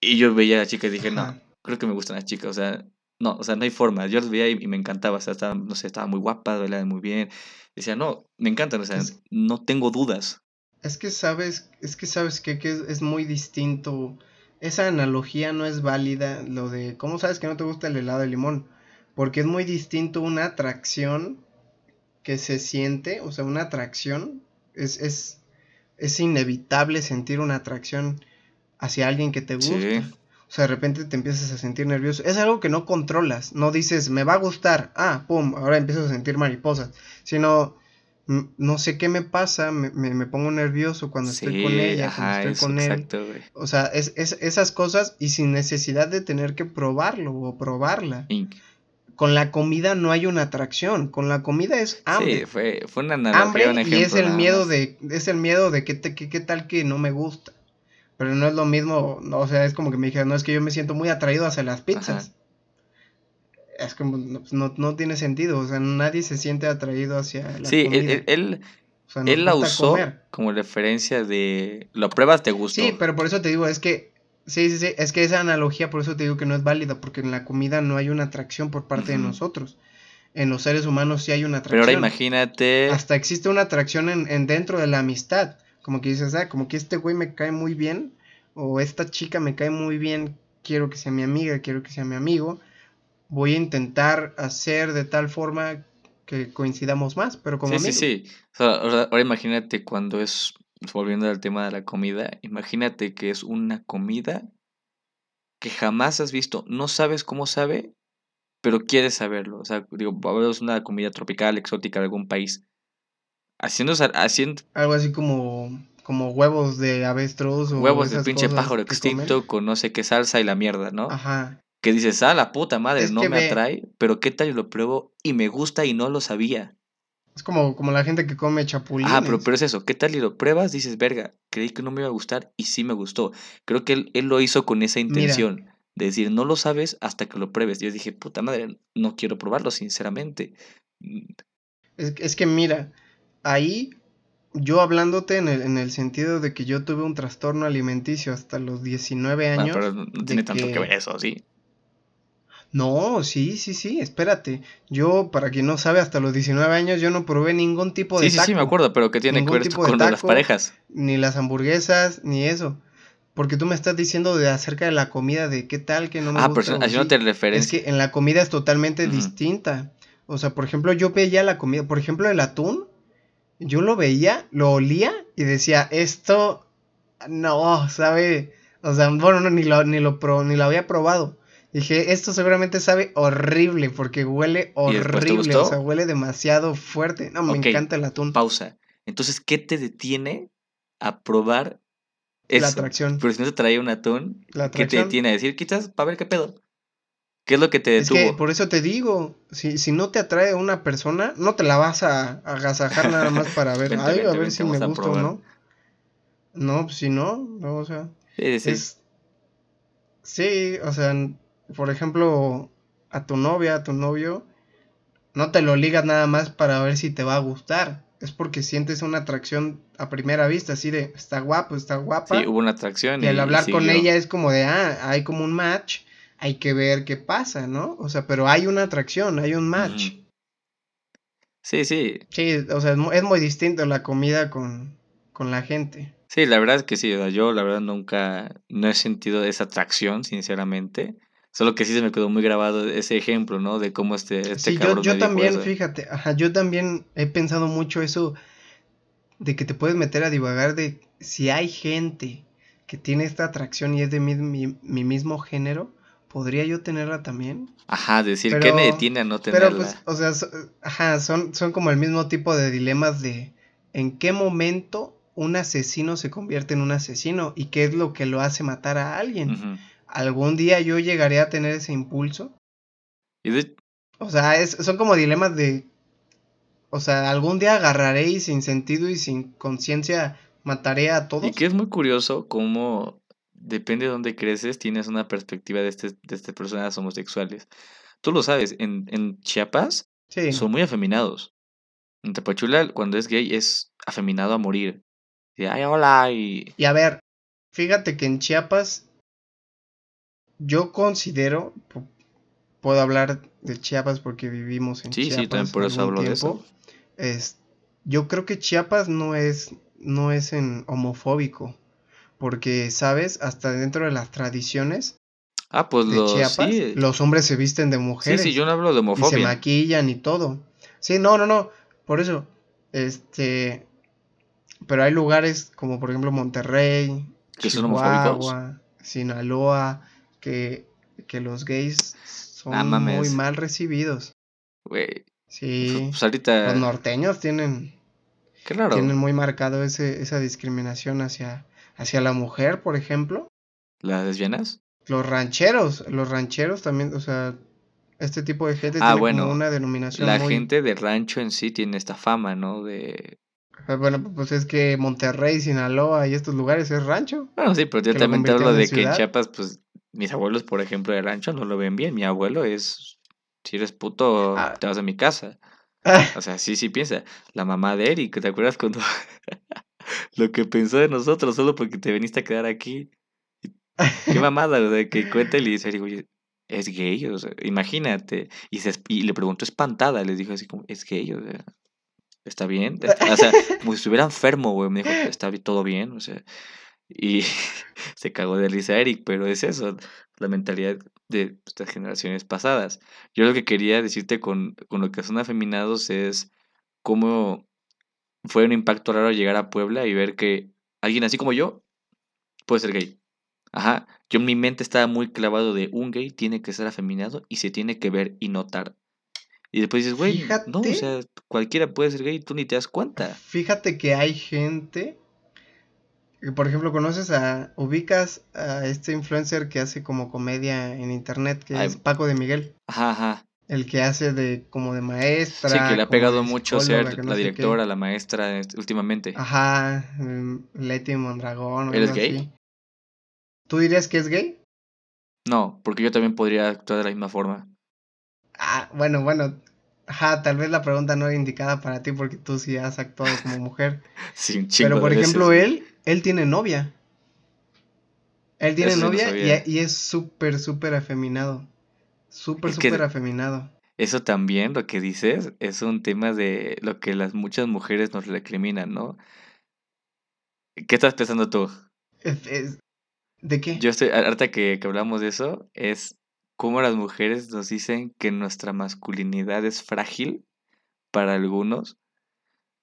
Y yo veía a la chica y dije, no, creo que me gustan las chicas. O sea, no, o sea, no hay forma. Yo los veía y, me encantaba. O sea, estaba, no sé, estaba muy guapa, bailaban muy bien. Decía, no, me encantan. O sea, no tengo dudas. Es que sabes, es que sabes que, es, muy distinto. Esa analogía no es válida, lo de cómo sabes que no te gusta el helado de limón. Porque es muy distinto una atracción que se siente, o sea, una atracción. Es, es, es inevitable sentir una atracción hacia alguien que te gusta. O sea, de repente te empiezas a sentir nervioso. Es algo que no controlas. No dices, me va a gustar. Ah, pum, ahora empiezo a sentir mariposas. Sino no sé qué me pasa, me, me, pongo nervioso cuando estoy con ella, cuando estoy con él. O sea, es, es, esas cosas y sin necesidad de tener que probarlo o probarla. Con la comida no hay una atracción, con la comida es hambre. Sí, fue, fue una analogía, hambre un y es ejemplo el miedo de es el miedo de qué te- qué- qué tal que no me gusta. Pero no es lo mismo, no, o sea, es como que me dijeron, no, es que yo me siento muy atraído hacia las pizzas. Es como, no, no, no tiene sentido, o sea, nadie se siente atraído hacia la Sí, él, comida. él, él, O sea, nos él la gusta usó comer. como referencia de lo pruebas, te gustó. Sí, pero por eso te digo, es que, sí, sí, sí, es que esa analogía, por eso te digo que no es válida, porque en la comida no hay una atracción por parte de nosotros. En los seres humanos sí hay una Pero atracción. ahora imagínate. Hasta existe una atracción en, en dentro de la amistad. Como que dices, ah, como que este güey me cae muy bien, o esta chica me cae muy bien, quiero que sea mi amiga, quiero que sea mi amigo. Voy a intentar hacer de tal forma que coincidamos más, pero como Sí, sí, sí. O sea, ahora, ahora imagínate cuando es, volviendo al tema de la comida, imagínate que es una comida que jamás has visto, no sabes cómo sabe, pero quieres saberlo. O sea, digo, es una comida tropical, exótica de algún país. Haciendo, haciendo Algo así como, como huevos de avestruz o huevos de pinche pájaro extinto con no sé qué salsa y la mierda, ¿no? Ajá. Que dices, ah, la puta madre, Es no me ve- atrae, pero qué tal y lo pruebo y me gusta y no lo sabía. Es como, como la gente que come chapulines. Ah, pero, pero es eso, ¿qué tal y lo pruebas? Dices, verga, creí que no me iba a gustar y sí me gustó. Creo que él, él lo hizo con esa intención, de decir, no lo sabes hasta que lo pruebes. Yo dije, puta madre, no quiero probarlo, sinceramente. Es, es que mira, ahí yo hablándote en el, en el sentido de que yo tuve un trastorno alimenticio hasta los 19 Bueno, años. pero no tiene tanto que- ver eso, ¿sí? No, sí, sí, sí, espérate. Yo, para quien no sabe, hasta los 19 años yo no probé ningún tipo de Sí, sí, sí, me acuerdo, pero ¿qué tiene que ver tipo con las parejas? Ni las hamburguesas, ni eso. Porque tú me estás diciendo de acerca de la comida, de qué tal que no me Ah, pero gusta. o sí. haciéndote Es que en la comida es totalmente distinta. O sea, por ejemplo, yo veía la comida, por ejemplo, el atún, yo lo veía, lo olía y decía, esto no, sabe, o sea, bueno, no, ni lo, ni lo pro- ni lo había probado. Dije, esto seguramente sabe horrible porque huele ¿Y después te horrible, o sea, huele demasiado fuerte. No, me encanta el atún. Pausa. Entonces, ¿qué te detiene a probar La eso? atracción. Pero si no te traía un atún, La ¿qué te detiene a decir, quizás, para ver qué pedo? ¿Qué es lo que te Es detuvo? que por eso te digo, si, si no te atrae una persona, no te la vas a, agasajar nada más para ver, Vente, ay, vente, a ver vente, si me gusta o no. No, pues si no, no, o sea, Sí, sí. es... Sí, o sea, por ejemplo, a tu novia, a tu novio, no te lo ligas nada más para ver si te va a gustar. Es porque sientes una atracción a primera vista, así de, está guapo, está guapa. Sí, hubo una atracción Y al hablar con ella es como de, ah, hay como un match, hay que ver qué pasa, ¿no? O sea, pero hay una atracción, hay un match. Sí, sí. Sí, o sea, es mu- es muy, distinto la comida con, con la gente. Sí, la verdad es que sí. yo, la verdad, nunca no he sentido esa atracción, sinceramente. Solo que sí se me quedó muy grabado ese ejemplo, ¿no? De cómo este, este Sí, yo, cabrón yo me dijo también, eso. fíjate, ajá, yo también he pensado mucho eso de que te puedes meter a divagar de si hay gente que tiene esta atracción y es de mi, mi- mi mismo género, ¿podría yo tenerla también? Ajá, decir, ¿qué Pero- me detiene a no tenerla? Pero pues, o sea, so- ajá, son, son como el mismo tipo de dilemas de en qué momento un asesino se convierte en un asesino y qué es lo que lo hace matar a alguien. ¿Algún día yo llegaré a tener ese impulso? Y de- O sea, es, son como dilemas de... O sea, algún día agarraré y sin sentido y sin conciencia mataré a todos. Y que es muy curioso cómo depende de dónde creces, tienes una perspectiva de, este, de estas personas homosexuales. Tú lo sabes, en, en Chiapas Sí. son muy afeminados. En Tapachula, cuando es gay, es afeminado a morir. Y, ay, hola, y... Y a ver, fíjate que en Chiapas yo considero, pu- puedo hablar de Chiapas porque vivimos en Sí, sí, Chiapas también por eso hablo de eso. Es, yo creo que Chiapas no es, no es en homofóbico, porque, ¿sabes? Hasta dentro de las tradiciones Ah, pues de lo, Chiapas, sí. los hombres se visten de Sí, mujeres sí, yo no hablo de y se homofobia. maquillan y todo. Sí, no, no, no, por eso, este, pero hay lugares como por ejemplo Monterrey, ¿Que son homofóbicos? Chihuahua, Sinaloa, que, que los gays son Ah, muy mal recibidos. Güey, Sí, pues ahorita... los norteños tienen, raro. tienen muy marcado ese, esa discriminación hacia, hacia la mujer, por ejemplo. ¿Las lesbianas? Los rancheros, los rancheros también, o sea, Este tipo de gente Ah, tiene bueno, como una denominación La muy... gente de rancho en sí tiene esta fama, ¿no? De... Ah, Bueno, pues es que Monterrey, Sinaloa y estos lugares es rancho. Bueno, sí, pero yo también te hablo de que en. Chiapas, pues, mis abuelos, por ejemplo, de rancho no lo ven bien. Mi abuelo es, si eres puto, Ah. te vas a mi casa. O sea, sí, sí piensa. La mamá de Eric, ¿te acuerdas cuando lo que pensó de nosotros solo porque te viniste a quedar aquí? Qué mamada, o sea, que cuenta y le dice, Eric, oye, es gay, o sea, imagínate. Y, se, y le preguntó espantada, les dijo así como, es gay, o sea, ¿está bien? O sea, como si estuviera enfermo, güey. Me dijo, está todo bien, o sea. Y se cagó de risa Eric, pero es eso, la mentalidad de estas generaciones pasadas. Yo lo que quería decirte con, con lo que son afeminados es cómo fue un impacto raro llegar a Puebla y ver que alguien así como yo puede ser gay. Ajá, yo en mi mente estaba muy clavado de un gay tiene que ser afeminado y se tiene que ver y notar. Y después dices, güey, no, o sea, cualquiera puede ser gay tú ni te das cuenta. Fíjate que hay gente, por ejemplo, conoces a, ubicas a este influencer que hace como comedia en internet, que Ay. es Paco de Miguel, Ajá, ajá. el que hace de como de maestra. Sí, que le ha pegado mucho ser no la directora, la maestra este, últimamente. Ajá, mm, Leti Mondragón. o ¿Él es algo gay? así. ¿Tú dirías que es gay? No, porque yo también podría actuar de la misma forma. Ah, bueno, bueno. Ajá, tal vez la pregunta no era indicada para ti porque tú sí has actuado como mujer. Sí, un chingo Pero por veces. ejemplo, él, él tiene novia. Él tiene Eso sí no novia y, y es súper, súper afeminado. Súper, súper afeminado. Eso también, lo que dices, es un tema de lo que las muchas mujeres nos recriminan, ¿no? ¿Qué estás pensando tú? Es- es- ¿De qué? Yo estoy, ahorita que, que hablamos de eso, es cómo las mujeres nos dicen que nuestra masculinidad es frágil para algunos.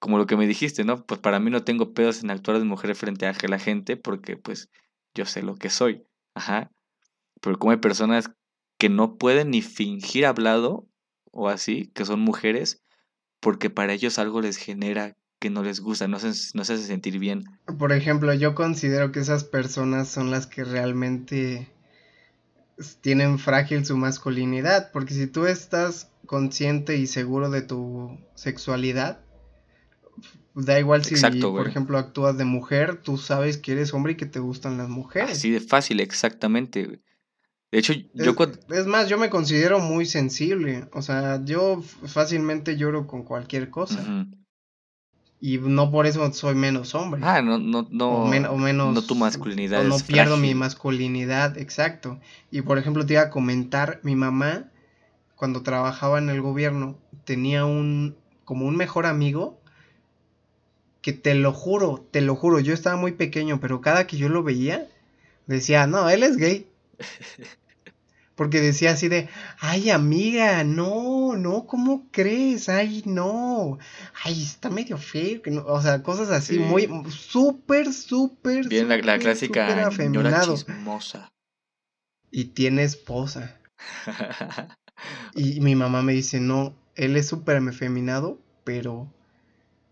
Como lo que me dijiste, ¿no? Pues para mí no tengo pedos en actuar de mujer frente a la gente porque pues yo sé lo que soy. Ajá. Pero como hay personas que no pueden ni fingir hablado o así, que son mujeres, porque para ellos algo les genera que no les gusta, no se, no se hace sentir bien. Por ejemplo, yo considero que esas personas son las que realmente tienen frágil su masculinidad, porque si tú estás consciente y seguro de tu sexualidad, da igual si, Exacto, por ejemplo, actúas de mujer, tú sabes que eres hombre y que te gustan las mujeres. Así de fácil, exactamente. güey. De hecho, yo Es, más, yo me considero muy sensible, o sea, yo fácilmente lloro con cualquier cosa, y no por eso soy menos hombre. Ah, no, no, no, o, men- o menos no tu masculinidad o no es pierdo mi masculinidad, exacto. Y por ejemplo, te iba a comentar, mi mamá cuando trabajaba en el gobierno tenía un como un mejor amigo que te lo juro, te lo juro, yo estaba muy pequeño, pero cada que yo lo veía decía, "No, él es gay." Porque decía así de, ay amiga, no, no, ¿cómo crees? Ay, no, ay, está medio feo, que no", o sea, cosas así, Sí. muy, súper, súper, Bien, la, la súper, clásica afeminado. chismosa. Y tiene esposa. Y mi mamá me dice, no, él es súper afeminado, pero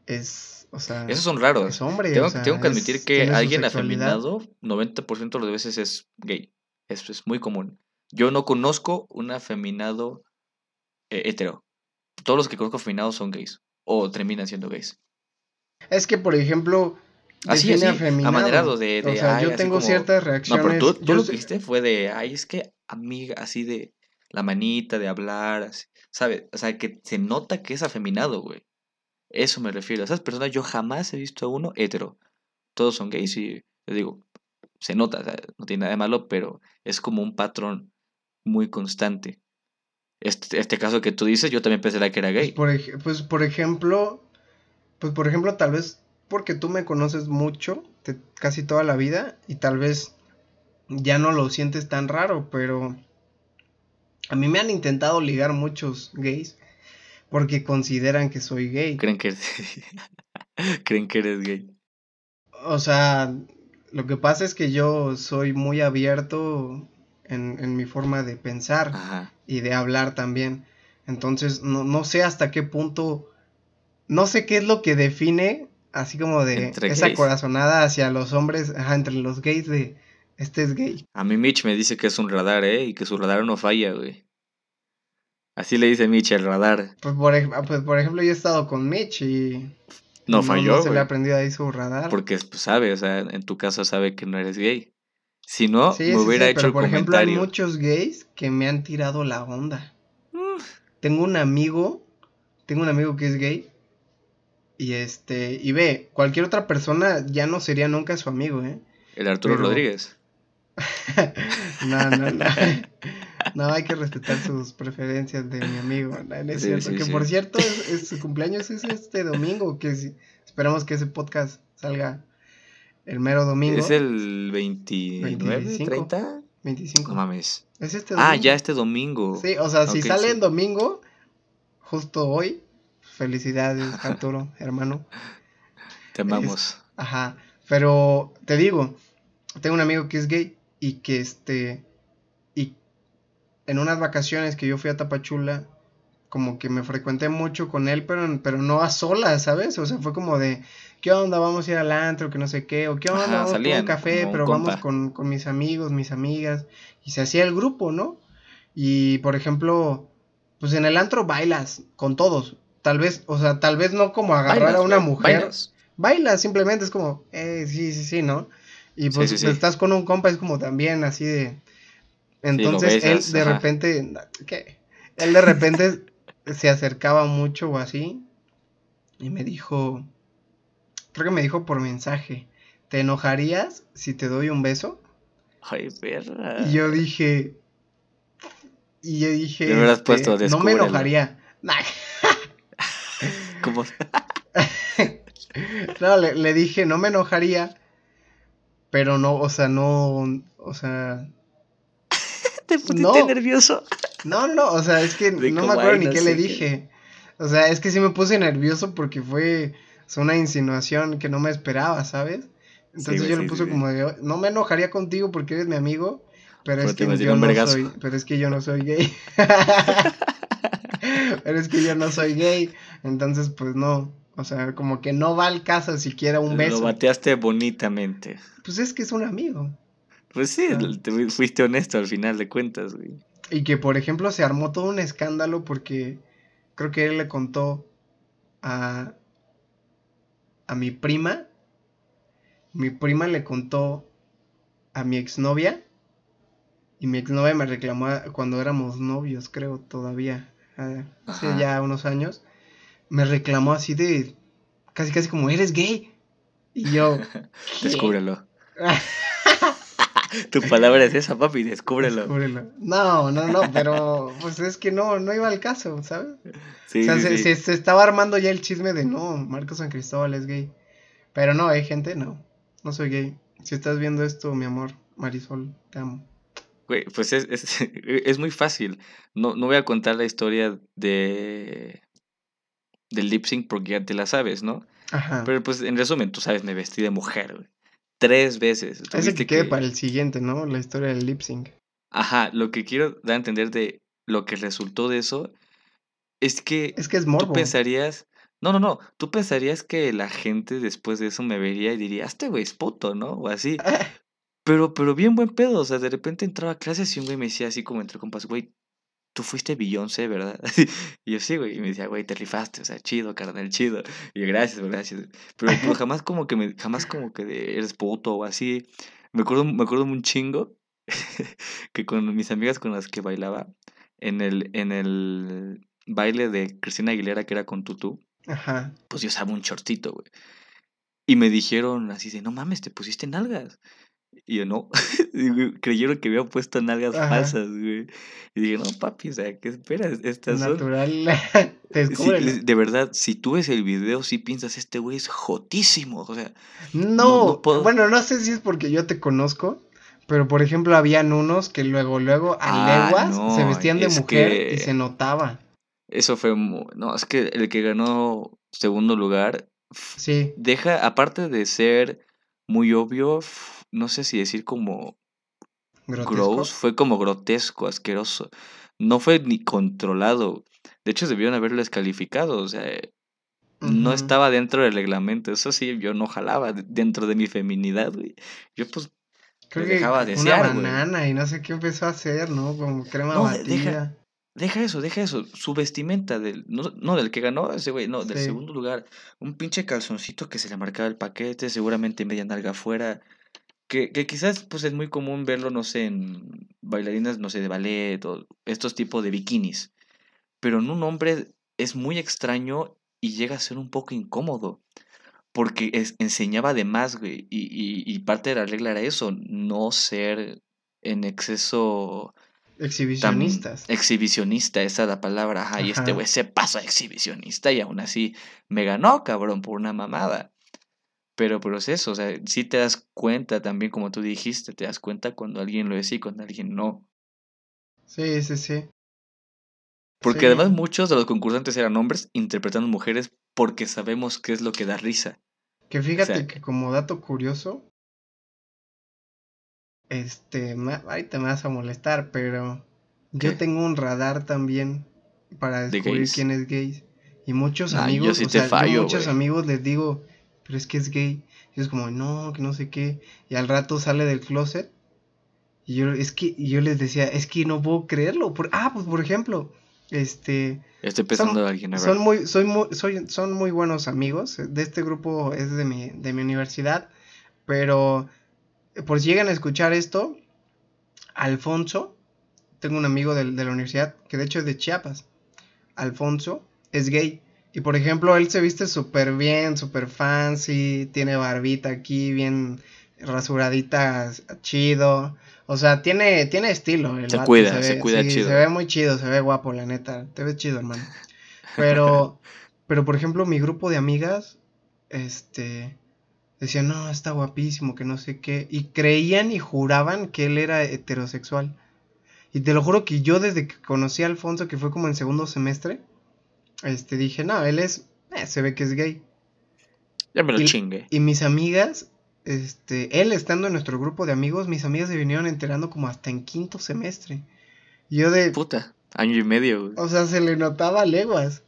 es, o sea, Esos son raros. es hombre, Tengo, o sea, tengo que admitir es- que alguien afeminado, 90% de las veces es gay. Eso es muy común. Yo no conozco un afeminado eh, hetero. Todos los que conozco afeminados son gays. O terminan siendo gays. Es que, por ejemplo, Así, afeminado. amanerado de, O de, sea, ay, yo tengo como- ciertas No, reacciones. pero tú, tú yo lo que dijiste fue de, ay, es que amiga, así de la manita, de hablar, así, ¿sabes? O sea, que se nota que es afeminado, güey. Eso me refiero. A esas personas yo jamás he visto a uno hetero. Todos son gays y, te digo, se nota, o sea, no tiene nada de malo, pero es como un patrón muy constante. Este, este caso que tú dices, yo también pensé que era Pues gay. por, pues por ejemplo, pues por ejemplo, tal vez porque tú me conoces mucho, casi toda la vida, y tal vez ya no lo sientes tan raro, pero a mí me han intentado ligar muchos gays porque consideran que soy gay. Creen que creen que eres gay. O sea, lo que pasa es que yo soy muy abierto en, en mi forma de pensar Ajá. y de hablar también. Entonces, no, no sé hasta qué punto, no sé qué es lo que define, así como de Entre esa gays. corazonada hacia los hombres, ajá, entre los gays de, este es gay. A mí Mitch me dice que es un radar, ¿eh? Y que su radar no falla, güey. Así le dice Mitch el radar. Pues por, ah, pues, por ejemplo, yo he estado con Mitch y. No falló, No se le güey. ha aprendido ahí su radar. Porque pues, sabe, o sea, en tu caso sabe que no eres gay. Si no, Sí, me sí, hubiera sí, hecho pero el por ejemplo, hay comentario. muchos gays que me han tirado la onda. Mm, Tengo un amigo, tengo un amigo que es gay. Y este, y ve, cualquier otra persona ya no sería nunca su amigo, ¿eh? El Arturo Pero- Rodríguez. No, no, no. No, hay que respetar sus preferencias de mi amigo. No, es Sí, cierto. sí, que sí. por cierto, es, es- su cumpleaños es este domingo. Que si- esperamos que ese podcast salga el mero domingo. Es el 29, 25. 30. 25. No mames. Es este domingo. Ah, ya este domingo. Sí, o sea, si sale en domingo, justo hoy, felicidades, Arturo, hermano. Te amamos. Ajá, pero te digo, tengo un amigo que es gay y que este, en unas vacaciones que yo fui a Tapachula, como que me frecuenté mucho con él, pero, pero no a solas, ¿sabes? O sea, fue como de, ¿qué onda? Vamos a ir al antro, que no sé qué, o qué onda, Ajá, vamos salían un café, pero vamos con, con mis amigos, mis amigas, y se hacía el grupo, ¿no? Y, por ejemplo, pues en el antro bailas con todos, tal vez, o sea, tal vez no como agarrar Bailas, a una mujer, bailas. baila, simplemente es como, eh, sí, sí, sí, ¿no? Y Sí, pues sí, sí. estás con un compa, es como también así de... Entonces besas, él de ajá. repente, ¿qué? Él de repente se acercaba mucho o así y me dijo, creo que me dijo por mensaje, ¿te enojarías si te doy un beso? Ay, perra. Y yo dije, y yo dije, hubieras este, puesto, no me enojaría. ¿Cómo? No, le, le dije, no me enojaría, pero no, o sea, no, o sea, ¿Te pusiste No. nervioso? no, no, o sea, es que De no me acuerdo "Ay, ni no qué le qué". dije. O sea, es que sí me puse nervioso porque fue o sea, una insinuación que no me esperaba, ¿sabes? Entonces yo sí, le puse sí. como de, no me enojaría contigo porque eres mi amigo, pero Pero es que yo no soy, pero es que yo no soy gay. pero es que yo no soy gay, entonces pues no, o sea, como que no va al caso siquiera un Lo beso. bateaste bonitamente. Pues es que es un amigo. Pues sí, Ah. te fu- fuiste honesto al final de cuentas, güey. Y que, por ejemplo, se armó todo un escándalo porque creo que él le contó a, a mi prima. Mi prima le contó a mi exnovia. Y mi exnovia me reclamó cuando éramos novios, creo, todavía. ah, hace Ajá. ya unos años. Me reclamó así de. Casi, casi como, eres gay. Y yo. Descúbrelo. Tu palabra es esa, papi, descúbrelo. Descúbrelo. No, no, no, pero pues es que no, no iba al caso, ¿sabes? Sí, o sea, sí, se, sí. se- se estaba armando ya el chisme de no, Marcos San Cristóbal es gay. Pero no, hay gente, no, no soy gay. Si estás viendo esto, mi amor, Marisol, te amo. Güey, pues es, es, es muy fácil. No, no voy a contar la historia de del lip sync porque ya te la sabes, ¿no? Ajá. Pero pues en resumen, tú sabes, me vestí de mujer, güey. Tres veces. Ese que quede que- para el siguiente, ¿no? La historia del lip sync. Ajá, lo que quiero dar a entender de lo que resultó de eso es que Es que es tú morbo. pensarías. No, no, no. Tú pensarías que la gente después de eso me vería y diría, este güey es puto, ¿no? O así. Pero, pero bien buen pedo. O sea, de repente entraba a clases y un güey me decía así como entre compas, güey, tú fuiste Beyoncé, ¿verdad? Y yo sí, güey. Y me decía, güey, te rifaste, o sea, chido, carnal, chido. Y yo, gracias, gracias. Pero, pero jamás como que me, jamás como que eres puto o así. Me acuerdo, me acuerdo un chingo que con mis amigas con las que bailaba en el, en el baile de Cristina Aguilera que era con tutú, Ajá. pues yo usaba un shortcito, güey. Y me dijeron así de, no mames, te pusiste nalgas. Y yo, no. Creyeron que había puesto nalgas Ajá. falsas, güey. Y dije, no, papi, o sea, ¿qué esperas? Estas son... Natural. te Sí, de verdad, si tú ves el video, sí piensas, este güey es jotísimo. O sea, No, no- no puedo- bueno, no sé si es porque yo te conozco, pero por ejemplo habían unos que luego, luego a Ah, leguas se vestían de mujer que- y se notaba. eso fue... No, es que el que ganó segundo lugar Sí, deja, aparte de ser muy obvio, no sé si decir como grotesco. gross, fue como grotesco, asqueroso. No fue ni controlado. De hecho, debieron haberlo descalificado. O sea, no Ujú. estaba dentro del reglamento. Eso sí, yo no jalaba de- dentro de mi feminidad, güey. Yo, pues, Creo me que dejaba una desear, güey. banana y no sé qué empezó a hacer, ¿no? Como crema No, de- deja- batida. Deja eso, deja eso. Su vestimenta del. No, no del que ganó ese güey, no, del Sí. segundo lugar. Un pinche calzoncito que se le marcaba el paquete, seguramente media nalga afuera. Que, que quizás pues es muy común verlo, no sé, en bailarinas, no sé, de ballet o estos tipos de bikinis. Pero en un hombre es muy extraño y llega a ser un poco incómodo. Porque es- enseñaba de más, güey. Y, y, y parte de la regla era eso, no ser en exceso tan Exhibicionistas. exhibicionista, esa es la palabra. Ajá, y este güey se pasa exhibicionista y aún así me ganó, cabrón, por una mamada. Pero, pero es eso, o sea, sí te das cuenta también, como tú dijiste, te das cuenta cuando alguien lo es y cuando alguien no. Sí, sí, sí. Porque Sí. además muchos de los concursantes eran hombres interpretando mujeres porque sabemos qué es lo que da risa. Que fíjate sea- que como dato curioso, este, ahorita me vas a molestar, pero yo tengo un radar también para ¿De descubrir quién es gay. Y muchos Nah, yo amigos, sí o te yo fallo, muchos amigos les digo, pero es que es gay. Y es como, no, que no sé qué. Y al rato sale del closet. Y yo, es que, y yo les decía, es que no puedo creerlo. Por, ah, pues por ejemplo, este, Estoy pensando en alguien, a ver. son muy, soy muy, soy, son muy buenos amigos. De este grupo es de mi, de mi universidad. Pero por si llegan a escuchar esto, Alfonso, tengo un amigo de, la universidad que de hecho es de Chiapas. Alfonso es gay. Y por ejemplo, él se viste súper bien, súper fancy, tiene barbita aquí, bien rasuradita, chido. O sea, tiene, tiene estilo. El Se vato cuida, se ve- cuida sí, chido. Se ve muy chido, se ve guapo, la neta. Te ves chido, hermano. Pero, pero por ejemplo, mi grupo de amigas, este, decían, no, está guapísimo, que no sé qué. Y creían y juraban que él era heterosexual. Y te lo juro que yo desde que conocí a Alfonso, que fue como en segundo semestre, este, dije, no, él es, eh, se ve que es gay. Ya me lo y- chingue. Y mis amigas, este, él estando en nuestro grupo de amigos, mis amigas se vinieron enterando como hasta en quinto semestre. Yo de, Puta, año y medio. güey. o sea, se le notaba leguas.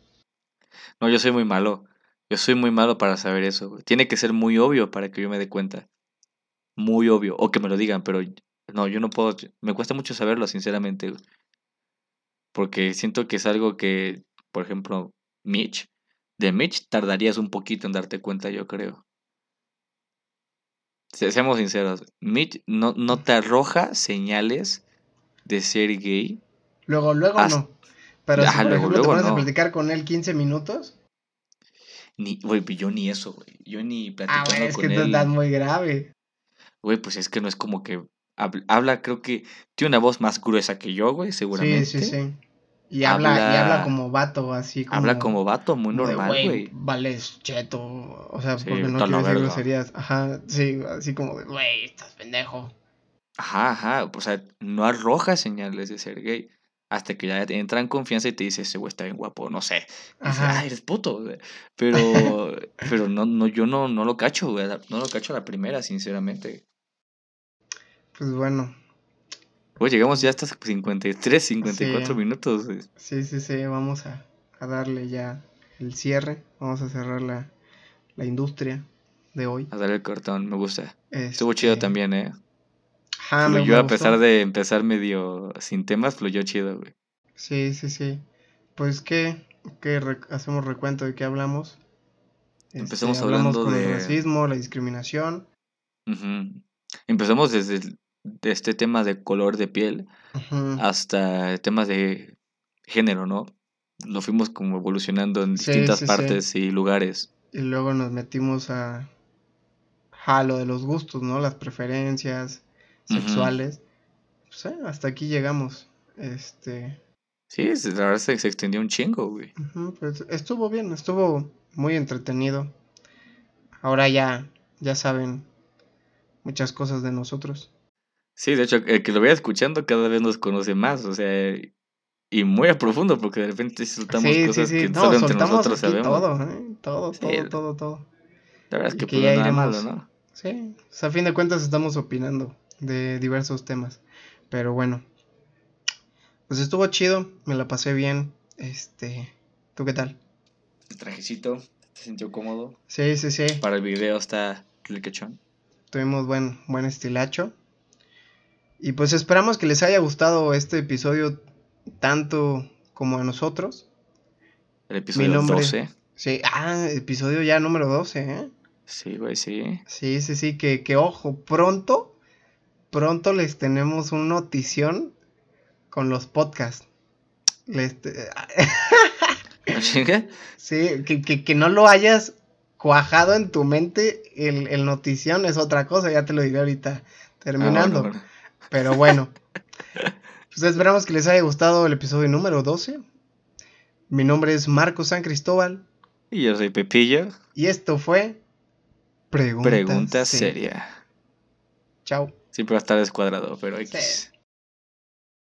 No, yo soy muy malo. Yo soy muy malo para saber eso. güey. Tiene que ser muy obvio para que yo me dé cuenta. Muy obvio. O que me lo digan, pero no, yo no puedo. Me cuesta mucho saberlo, sinceramente. güey. Porque siento que es algo que, por ejemplo, Mitch. De Mitch tardarías un poquito en darte cuenta, yo creo. Se- seamos sinceros. Mitch no, no te arroja señales de ser gay. Luego, luego no. Pero si por luego, ejemplo te luego pones a no. platicar con él 15 minutos, Ni, güey, yo ni eso, güey. Yo ni ah, platicando güey, es con que él. estás muy grave. Güey, pues es que no es como que hab- habla, creo que tiene una voz más gruesa que yo, güey, seguramente. Sí, sí, sí. Y habla, y Habla- como vato, así como. Habla como vato, muy normal, güey. Vales cheto. O sea, Sí, porque no quiero decir groserías. Ajá, sí, así como de, güey, estás pendejo. Ajá, ajá. O sea, no arroja señales de ser gay. Hasta que ya te entra en confianza y te dice, ese güey está bien guapo, no sé. Y dices, Ajá. ah, eres puto. Pero, pero no, no, yo no, no lo cacho, güey. No lo cacho a la primera, sinceramente. Pues bueno, Güey, llegamos ya hasta 53, 54 Sí. minutos. sí, sí, sí, vamos a, a darle ya el cierre. Vamos a cerrar la, la industria de hoy. A darle el cortón, me gusta. Estuvo chido Este, también, ¿eh? Ajá, Fluyó a pesar de empezar medio sin temas, fluyó chido, güey. Sí, sí, sí. Pues, ¿qué, qué re- hacemos recuento de qué hablamos? Este, Empezamos hablamos hablando con el de- racismo, la discriminación. Empezamos desde el- este tema de color de piel hasta temas de género, ¿no? Lo fuimos como evolucionando en Sí, distintas sí, sí. partes y lugares. Y luego nos metimos a, a lo de los gustos, ¿no? Las preferencias sexuales. Pues, eh, hasta aquí llegamos. Este, Sí, la verdad se, se extendió un chingo, güey. pues, estuvo bien, estuvo muy entretenido. Ahora ya, ya saben muchas cosas de nosotros. Sí, de hecho, el que lo vaya escuchando cada vez nos conoce más, o sea, y muy a profundo, porque de repente soltamos sí, cosas sí, sí. que No, solo entre nosotros sabemos. todo, ¿eh? Todo, Sí, todo, todo, todo. La verdad es que que pues ya no es nada iremos- malo, ¿no? Sí, o sea, a fin de cuentas estamos opinando de diversos temas. Pero bueno, pues estuvo chido, me la pasé bien. Este, ¿tú qué tal? El trajecito se sintió cómodo. Sí, sí, sí, Para el video está el tuvimos buen, buen estilacho. Y pues esperamos que les haya gustado este episodio tanto como a nosotros. El episodio 12. Sí, ah, episodio ya número 12, ¿eh? Sí, güey, sí. Sí, sí, sí, que, que ojo, pronto, pronto les tenemos una notición con los podcasts. Les, sí, que, que, que, no lo hayas cuajado en tu mente, el, el, notición es otra cosa, ya te lo diré ahorita terminando. Ah, Pero bueno, pues esperamos que les haya gustado el episodio número 12. Mi nombre es Marco San Cristóbal. Y yo soy Pepillo. Y esto fue Pregunta, Pregunta seria. Chao. Siempre va a estar descuadrado, pero X.